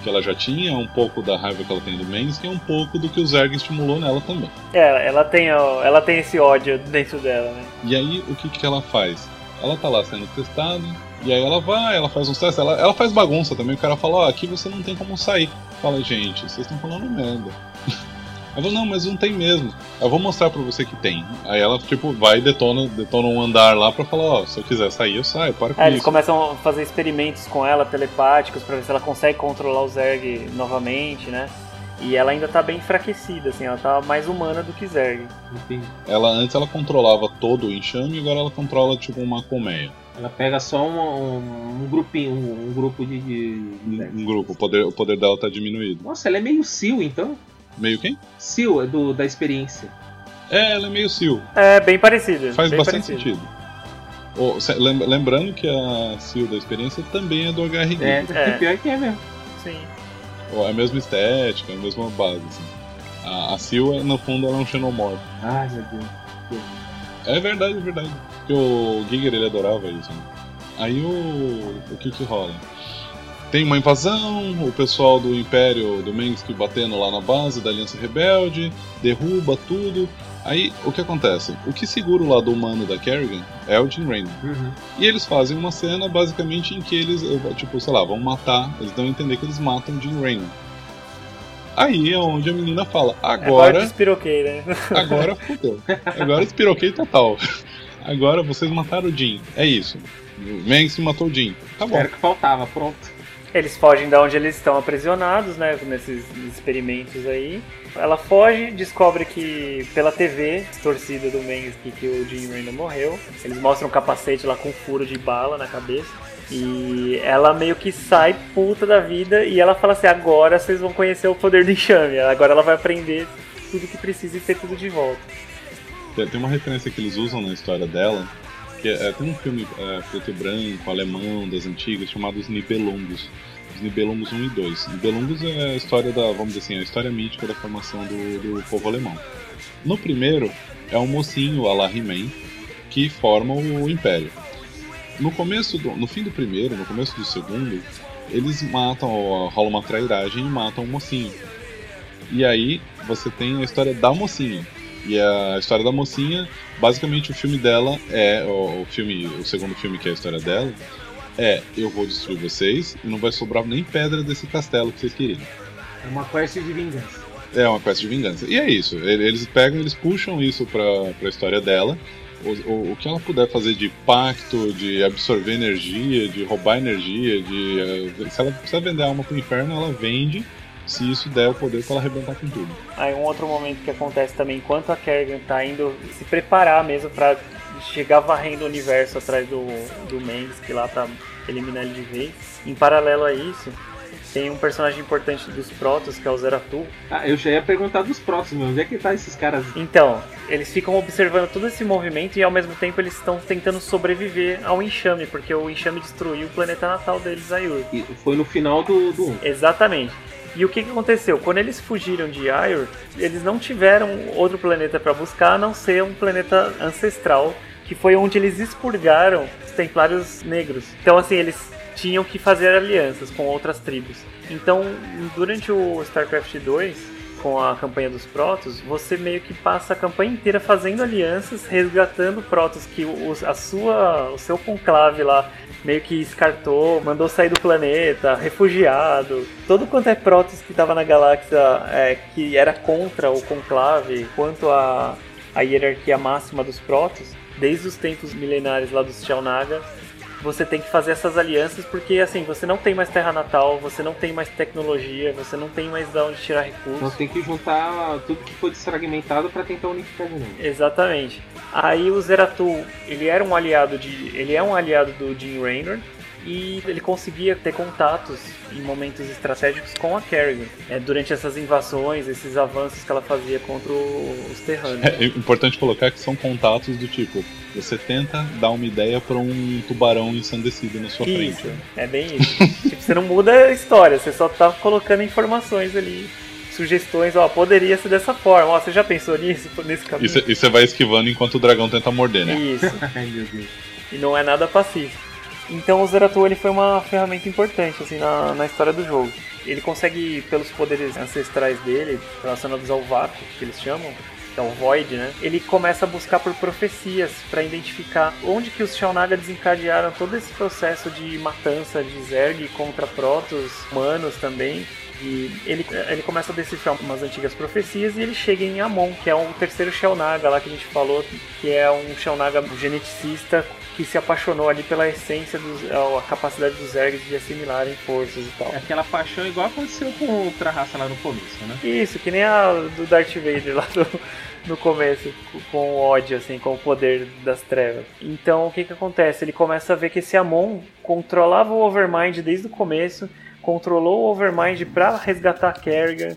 que ela já tinha, é um pouco da raiva que ela tem do Mens, e é um pouco do que o Zerg estimulou nela também.
É, ela tem, ela tem esse ódio dentro dela, né?
E aí, o que, que ela faz? Ela tá lá sendo testada, e aí ela vai, ela faz uns testes, ela, ela faz bagunça também. O cara fala: Ó, aqui você não tem como sair. Fala, gente, vocês estão falando merda. Ela fala, não, mas não tem mesmo. Eu vou mostrar pra você que tem. Aí ela, tipo, vai e detona, detona um andar lá pra falar: Ó, se eu quiser sair, eu saio, para com
É, eles
isso.
começam a fazer experimentos com ela, telepáticos, pra ver se ela consegue controlar o Zerg novamente, né? E ela ainda tá bem enfraquecida, assim, ela tá mais humana do que Zerg.
Entendi.
Ela antes ela controlava todo o enxame, agora ela controla, tipo, uma colmeia.
Ela pega só um, um, um grupinho, um, um grupo de. de...
Um, um grupo, o poder, o poder dela tá diminuído.
Nossa, ela é meio Seal então?
Meio quem?
Seal é do, da experiência.
É, ela é meio Sil.
É, bem parecido.
Faz
bem
bastante
parecido.
sentido. Lem- lembrando que a Sil da experiência também é do HRG.
É,
É.
que pior que é mesmo.
Sim.
Ó, É a mesma estética, é a mesma base. Assim. A, a Sil, é, no fundo, ela é um xenomorfo.
Ai, meu Deus.
É verdade, é verdade. Porque o Giger ele adorava isso. Né? Aí o. O que que rola? Tem uma invasão, o pessoal do Império do Mengsk batendo lá na base da Aliança Rebelde, derruba tudo. Aí o que acontece? O que segura o lado humano da Kerrigan é o Jim Raynor.
Uhum.
E eles fazem uma cena basicamente em que eles, eh, tipo, sei lá, vão matar, eles dão a entender que eles matam o Jim Raynor. Aí é onde a menina fala,
Agora
agora,
despiroquei, né?
agora fudeu. Agora espiroquei total. Agora vocês mataram o Jim. É isso. Manx matou o Jim. Tá bom.
Era o que faltava, pronto.
Eles fogem da onde eles estão aprisionados, né? Nesses experimentos aí. Ela foge, descobre que pela TV, torcida do Mengs, que, o Jim Raynor morreu. Eles mostram um capacete lá com um furo de bala na cabeça. E ela meio que sai puta da vida e ela fala assim: agora vocês vão conhecer o poder do enxame. Agora ela vai aprender tudo que precisa e ter tudo de volta.
Tem uma referência que eles usam na história dela, que é, tem um filme é, preto e branco, alemão, das antigas, chamado Os Nibelungos. Os Nibelungos 1 e 2. Nibelungos é a história da, vamos dizer assim, a história mítica da formação do, do povo alemão. No primeiro, é um mocinho, a la He-Man, que forma o Império. No começo, do, no fim do primeiro, no começo do segundo, eles matam, rola uma trairagem e matam o mocinho. E aí você tem a história da mocinha. E a história da mocinha, basicamente o filme dela é o, filme, o segundo filme que é a história dela, é eu vou destruir vocês e não vai sobrar nem pedra desse castelo que vocês queriam.
É uma quest de vingança.
É uma quest de vingança. E é isso. ele- Eles pegam, eles puxam isso pra, pra história dela. O, o, o que ela puder fazer de pacto, de absorver energia, de roubar energia, de. eh, se ela precisa vender a alma pro inferno, ela vende. Se isso der o poder pra ela arrebentar com tudo.
Aí um outro momento que acontece também, enquanto a Kerrigan tá indo se preparar mesmo pra chegar varrendo o universo atrás do, do Mengsk lá pra eliminar ele de vez. Em paralelo a isso, tem um personagem importante dos Protoss, que é o Zeratul.
Ah, eu já ia perguntar dos próximos, onde é que tá esses caras?
Então, eles ficam observando todo esse movimento e ao mesmo tempo eles estão tentando sobreviver ao enxame, porque o enxame destruiu o planeta natal deles, Ayur.
E Foi no final do, do 1.
Exatamente. E o que, que aconteceu? Quando eles fugiram de Aiur, eles não tiveram outro planeta para buscar a não ser um planeta ancestral, que foi onde eles expurgaram os Templários Negros. Então, assim, eles tinham que fazer alianças com outras tribos. Então, durante o StarCraft 2, com a campanha dos Protoss, você meio que passa a campanha inteira fazendo alianças, resgatando Protoss que o, a sua, o seu conclave lá meio que descartou, mandou sair do planeta, refugiado. Todo quanto é Protoss que estava na galáxia é, que era contra o conclave, quanto a, a hierarquia máxima dos Protoss, desde os tempos milenares lá dos Xel'Naga, você tem que fazer essas alianças porque assim, você não tem mais terra natal, você não tem mais tecnologia, você não tem mais de onde tirar
Então
recursos.
tem que juntar tudo que foi desfragmentado pra tentar unificar de novo.
Exatamente. Aí o Zeratul, ele era um aliado de, ele é um aliado do Jim Raynor e ele conseguia ter contatos em momentos estratégicos com a Kerrigan, é, durante essas invasões, esses avanços que ela fazia contra o- os Terranos.
É importante colocar que são contatos do tipo: você tenta dar uma ideia pra um tubarão ensandecido na sua
Isso,
frente.
é bem isso. tipo, você não muda a história, você só tá colocando informações ali, sugestões, ó, poderia ser dessa forma, ó, você já pensou nisso, nesse caminho?
E você- e você vai esquivando enquanto o dragão tenta morder, né?
Isso.
Ai meu Deus.
E não é nada pacífico. Então o Zeratul ele foi uma ferramenta importante assim na, na história do jogo. Ele consegue, pelos poderes ancestrais dele, relacionados ao vácuo, que eles chamam, que é o Void, né? Ele começa a buscar por profecias para identificar onde que os Xel'Naga desencadearam todo esse processo de matança de Zerg contra Protoss, humanos também. E ele, ele começa a decifrar umas antigas profecias e ele chega em Amon, que é o terceiro Xel'Naga lá que a gente falou, que é um Xel'Naga geneticista que se apaixonou ali pela essência, dos, a capacidade dos Zergs de assimilarem forças e tal.
É aquela paixão igual aconteceu com outra raça lá no começo, né?
Isso, que nem a do Darth Vader lá do, no começo, com o ódio, assim, com o poder das trevas. Então, o que que acontece? Ele começa a ver que esse Amon controlava o Overmind desde o começo, controlou o Overmind pra resgatar a Kerrigan.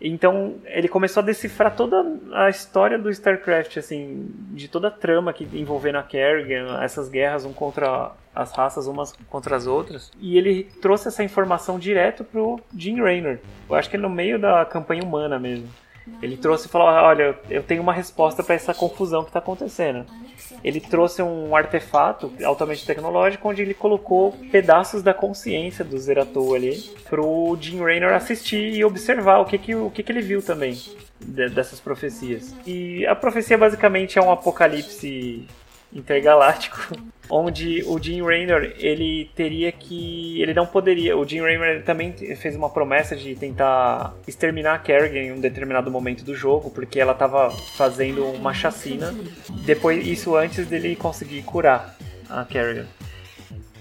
Então, ele começou a decifrar toda a história do StarCraft, assim, de toda a trama que envolvendo a Kerrigan, essas guerras um contra as raças umas contra as outras. E ele trouxe essa informação direto pro Jim Raynor. Eu acho que é no meio da campanha humana mesmo. Ele trouxe e falou: Olha, eu tenho uma resposta para essa confusão que está acontecendo. Ele trouxe um artefato altamente tecnológico onde ele colocou pedaços da consciência do Zeratul ali pro Jim Raynor assistir e observar o que, que, o que, que ele viu também de- dessas profecias. E a profecia basicamente é um apocalipse intergaláctico, onde o Jim Raynor ele teria que ele não poderia. O Jim Raynor também fez uma promessa de tentar exterminar a Kerrigan em um determinado momento do jogo, porque ela estava fazendo uma chacina. Depois isso antes dele conseguir curar a Kerrigan.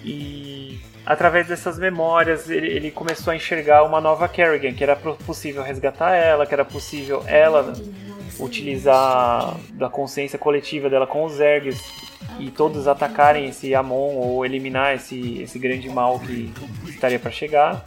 E através dessas memórias ele, ele começou a enxergar uma nova Kerrigan, que era possível resgatar ela, que era possível ela utilizar da consciência coletiva dela com os Zergs e todos atacarem esse Amon ou eliminar esse, esse grande mal que estaria para chegar.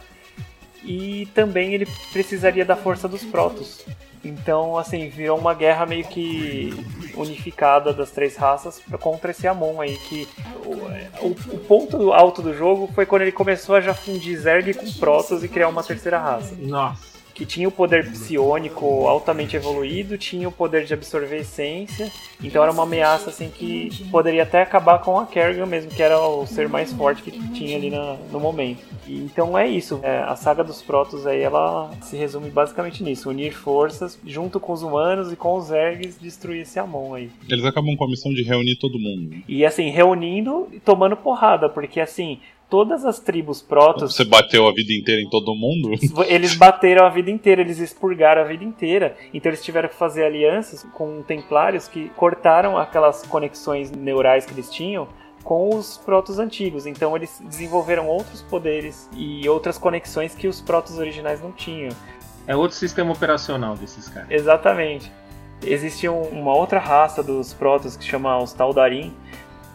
E também ele precisaria da força dos Protoss. Então, assim, virou uma guerra meio que unificada das três raças contra esse Amon aí, que o, o- o ponto alto do jogo foi quando ele começou a já fundir Zerg com Protoss e criar uma terceira raça
Nossa.
Que tinha o poder psiônico altamente evoluído, tinha o poder de absorver essência, então era uma ameaça assim que poderia até acabar com a Kerrigan mesmo, que era o ser mais forte que tinha ali na- no momento. E, então é isso, é, a saga dos Protoss aí ela se resume basicamente nisso, unir forças junto com os humanos e com os Zergs destruir esse Amon aí.
Eles acabam com a missão de reunir todo mundo. né?
E assim, reunindo e tomando porrada, porque assim, todas as tribos Protoss
Você bateu a vida inteira em todo mundo?
Eles bateram a vida inteira, eles expurgaram a vida inteira. Então eles tiveram que fazer alianças com templários que cortaram aquelas conexões neurais que eles tinham com os protos antigos. Então eles desenvolveram outros poderes e outras conexões que os protos originais não tinham.
É outro sistema operacional desses caras.
Exatamente. Existe um- uma outra raça dos protos que chama os Taldarim,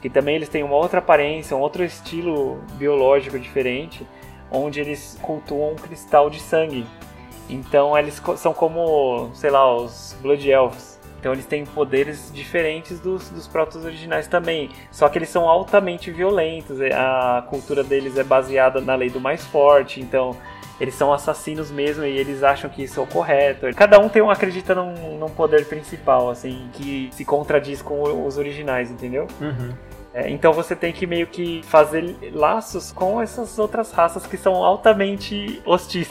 que também eles têm uma outra aparência, um outro estilo biológico diferente, onde eles cultuam um cristal de sangue. Então eles são como, sei lá, os Blood Elves. Então eles têm poderes diferentes dos, dos Protoss originais também. Só que eles são altamente violentos. é, A cultura deles é baseada na lei do mais forte. Então eles são assassinos mesmo e eles acham que isso é o correto. Cada um tem um, acredita num, num poder principal, assim, que se contradiz com os originais, entendeu? É, então você tem que meio que fazer laços com essas outras raças que são altamente hostis.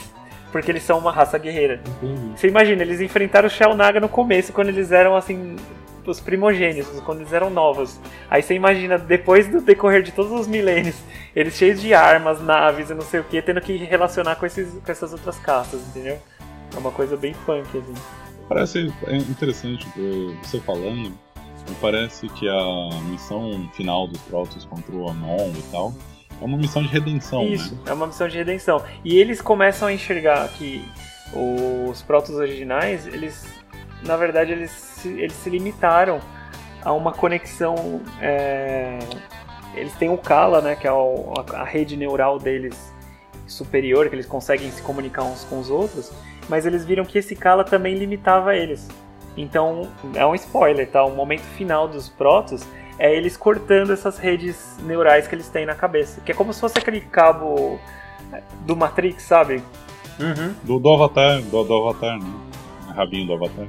Porque eles são uma raça guerreira.
Entendi.
Você imagina, eles enfrentaram o Shell Naga no começo, quando eles eram assim. Os primogênitos, quando eles eram novos. Aí você imagina, depois do decorrer de todos os milênios, eles cheios de armas, naves e não sei o que, tendo que relacionar com, esses, com essas outras castas, entendeu? É uma coisa bem punk, assim.
Parece interessante você falando. Me parece que a missão final dos Protoss contra o Amon e tal é uma missão de redenção,
Isso,
né?
é uma missão de redenção. E eles começam a enxergar que os Protoss originais, eles, na verdade, eles se, eles se limitaram a uma conexão. é, eles têm o Kala, né, que é a rede neural deles superior, que eles conseguem se comunicar uns com os outros, mas eles viram que esse Kala também limitava eles. Então, é um spoiler, tá? O momento final dos Protoss é eles cortando essas redes neurais que eles têm na cabeça. Que é como se fosse aquele cabo do Matrix, sabe?
Uhum.
Do, do Avatar, do, do Avatar, né? Rabinho do Avatar.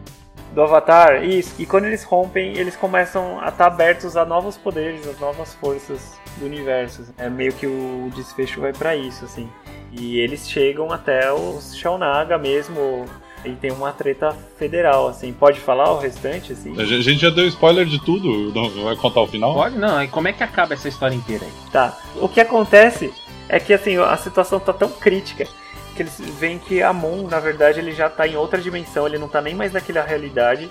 Do Avatar, isso. E quando eles rompem, eles começam a estar abertos a novos poderes, a novas forças do universo. É meio que o desfecho vai pra isso, assim. E eles chegam até os Shaunaga mesmo. E tem uma treta federal, assim. Pode falar o restante, assim?
A gente já deu spoiler de tudo, não vai contar o final?
Pode? Não, e como é que acaba essa história inteira aí?
Tá. O que acontece é que assim, a situação tá tão crítica que eles veem que Amon, na verdade, ele já tá em outra dimensão, ele não tá nem mais naquela realidade.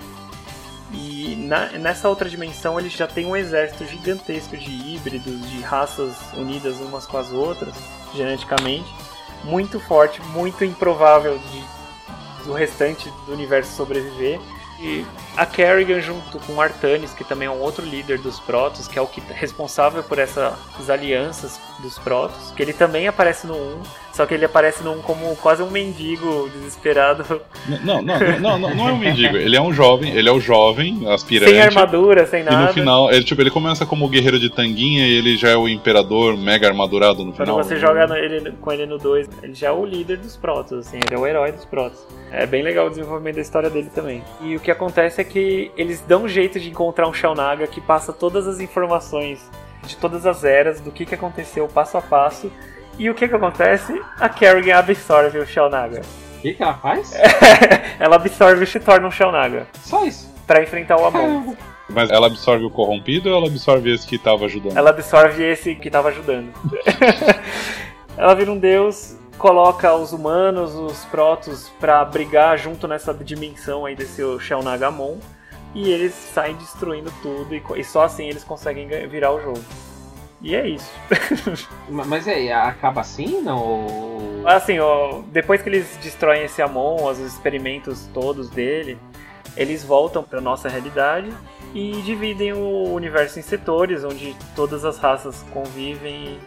E na- nessa outra dimensão ele já tem um exército gigantesco de híbridos, de raças unidas umas com as outras, geneticamente. Muito forte, muito improvável de, do restante do universo sobreviver. E a Kerrigan junto com Artanis, que também é um outro líder dos Protoss, que é o que é responsável por essas alianças dos Protoss, que ele também aparece no 1, só que ele aparece 1 como quase um mendigo desesperado,
Não, não, não, não, não, é um mendigo. Ele é um jovem, ele é o jovem, aspirante.
sem armadura, sem
E
nada.
no final, ele, tipo, ele começa como guerreiro de tanguinha e ele já é o imperador mega armadurado no
Quando
final.
você joga no- ele, com ele no 2, ele já é o líder dos Protoss, assim, ele é o herói dos Protoss. É bem legal o desenvolvimento da história dele também. E o que acontece é que eles dão um jeito de encontrar um Shao Naga que passa todas as informações de todas as eras, do que, que aconteceu passo a passo. E o que, que acontece? A Kerrigan absorve o Shao Naga.
O que, que ela faz?
Ela absorve e se torna um Shao Naga.
Só isso.
Pra enfrentar o Amon.
Mas ela absorve o corrompido ou ela absorve esse que tava ajudando?
Ela absorve esse que tava ajudando. ela vira um deus, coloca os humanos, os protos, pra brigar junto nessa dimensão aí desse Shell Nagamon. E eles saem destruindo tudo, e, e só assim eles conseguem virar o jogo. E é isso.
Ma- Mas é, acaba assim, não? Ou-
Assim, ó, depois que eles destroem esse Amon, os experimentos todos dele, eles voltam pra nossa realidade e dividem o universo em setores, onde todas as raças convivem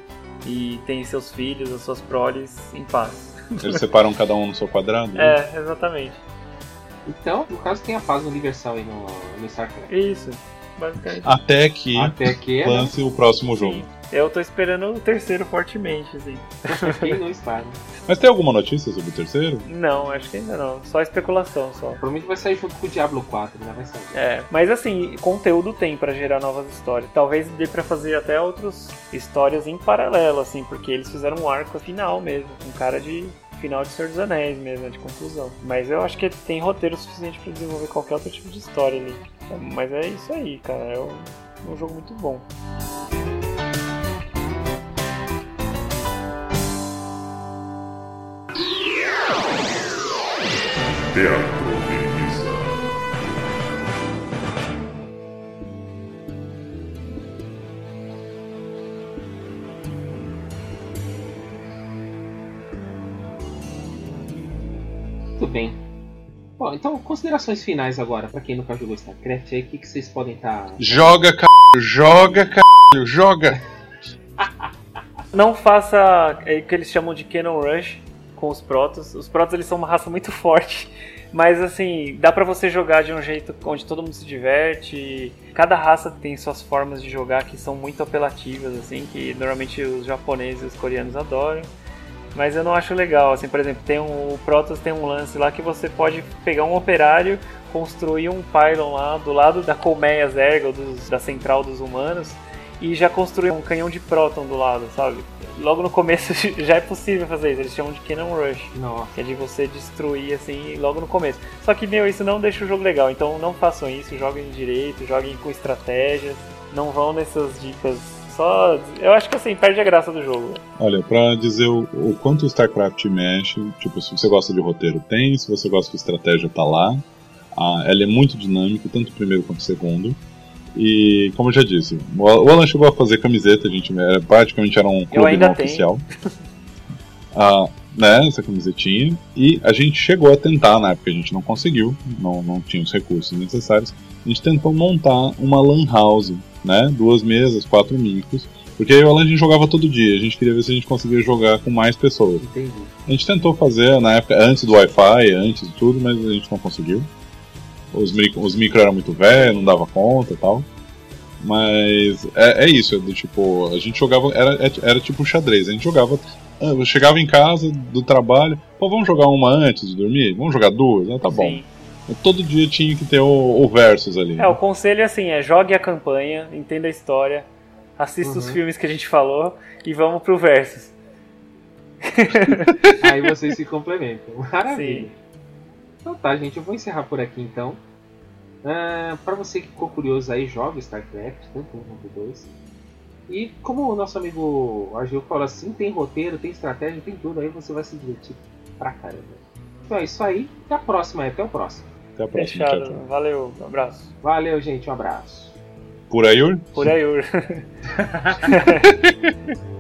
e, têm seus filhos, as suas proles em paz.
Eles separam cada um no seu quadrado? né?
É, exatamente.
Então, no caso, tem a paz universal aí no, no StarCraft.
Isso, basicamente.
Até que
Até que né?
lance o próximo jogo.
Eu tô esperando o terceiro fortemente, assim.
quem não está, né?
Mas tem alguma notícia sobre o terceiro?
Não, acho que ainda não. Só especulação, só.
Provavelmente vai sair junto com o Diablo 4, né? Vai sair.
É, mas assim, conteúdo tem pra gerar novas histórias. Talvez dê pra fazer até outras histórias em paralelo, assim, porque eles fizeram um arco final mesmo, um cara de final de Senhor dos Anéis mesmo, de conclusão. Mas eu acho que tem roteiro suficiente pra desenvolver qualquer outro tipo de história ali. Mas é isso aí, cara. É um, um jogo muito bom.
Teatro
bem. Bom, então, considerações finais agora, pra quem nunca jogou StarCraft aí, o que, que vocês podem tá estar.
Joga, c... joga, c... joga!
Não faça é, o que eles chamam de Cannon Rush com os Protoss. Os Protoss eles são uma raça muito forte. Mas assim, dá pra você jogar de um jeito onde todo mundo se diverte. Cada raça tem suas formas de jogar que são muito apelativas, assim, que normalmente os japoneses e os coreanos adoram. Mas eu não acho legal, assim, por exemplo, tem um, o Protoss tem um lance lá que você pode pegar um operário, construir um pylon lá do lado da colmeia Zerga, dos- da central dos humanos, e já construir um canhão de próton do lado, sabe? Logo no começo já é possível fazer isso, eles chamam de Cannon Rush.
Nossa.
Que é de você destruir assim logo no começo. Só que, meu, isso não deixa o jogo legal. Então não façam isso, joguem direito, joguem com estratégias. Não vão nessas dicas. Só. Eu acho que assim, perde a graça do jogo.
Olha, pra dizer o, o quanto o StarCraft mexe, tipo, se você gosta de roteiro, tem, se você gosta de estratégia, tá lá. Ah, ela é muito dinâmica, tanto o primeiro quanto o segundo. E, como eu já disse, o Alan chegou a fazer camiseta, a gente era, praticamente era um clube não
tenho.
oficial. Ah, né, essa camisetinha. E a gente chegou a tentar, na época a gente não conseguiu, não, não tinha os recursos necessários. A gente tentou montar uma lan house, né, duas mesas, quatro micros. Porque aí o Alan a gente jogava todo dia, a gente queria ver se a gente conseguia jogar com mais pessoas.
Entendi.
A gente tentou fazer na época, antes do Wi-Fi, antes de tudo, mas a gente não conseguiu. Os, micro, os micro eram muito velhos, não dava conta e tal. Mas é, é isso, é do tipo, a gente jogava, era, era tipo xadrez, a gente jogava, ah, eu chegava em casa do trabalho, pô, vamos jogar uma antes de dormir? Vamos jogar duas? Ah, tá bom. Todo dia tinha que ter o, o versus ali.
É, o conselho assim é jogue a campanha, entenda a história, assista os
Uhum.
filmes que a gente falou e vamos pro versus.
Aí vocês se complementam. Maravilha.
Sim.
Então tá, gente, eu vou encerrar por aqui então. Ah, pra você que ficou curioso aí, joga StarCraft, tanto um quanto dois. E como o nosso amigo Argil falou assim, tem roteiro, tem estratégia, tem tudo, aí você vai se divertir pra caramba. Então é isso aí, até a próxima, até o próximo.
Até a próxima.
Fechado.
tchau, tchau.
Valeu, um abraço.
Valeu, gente, um abraço.
Por aí, Ur?
Por aí.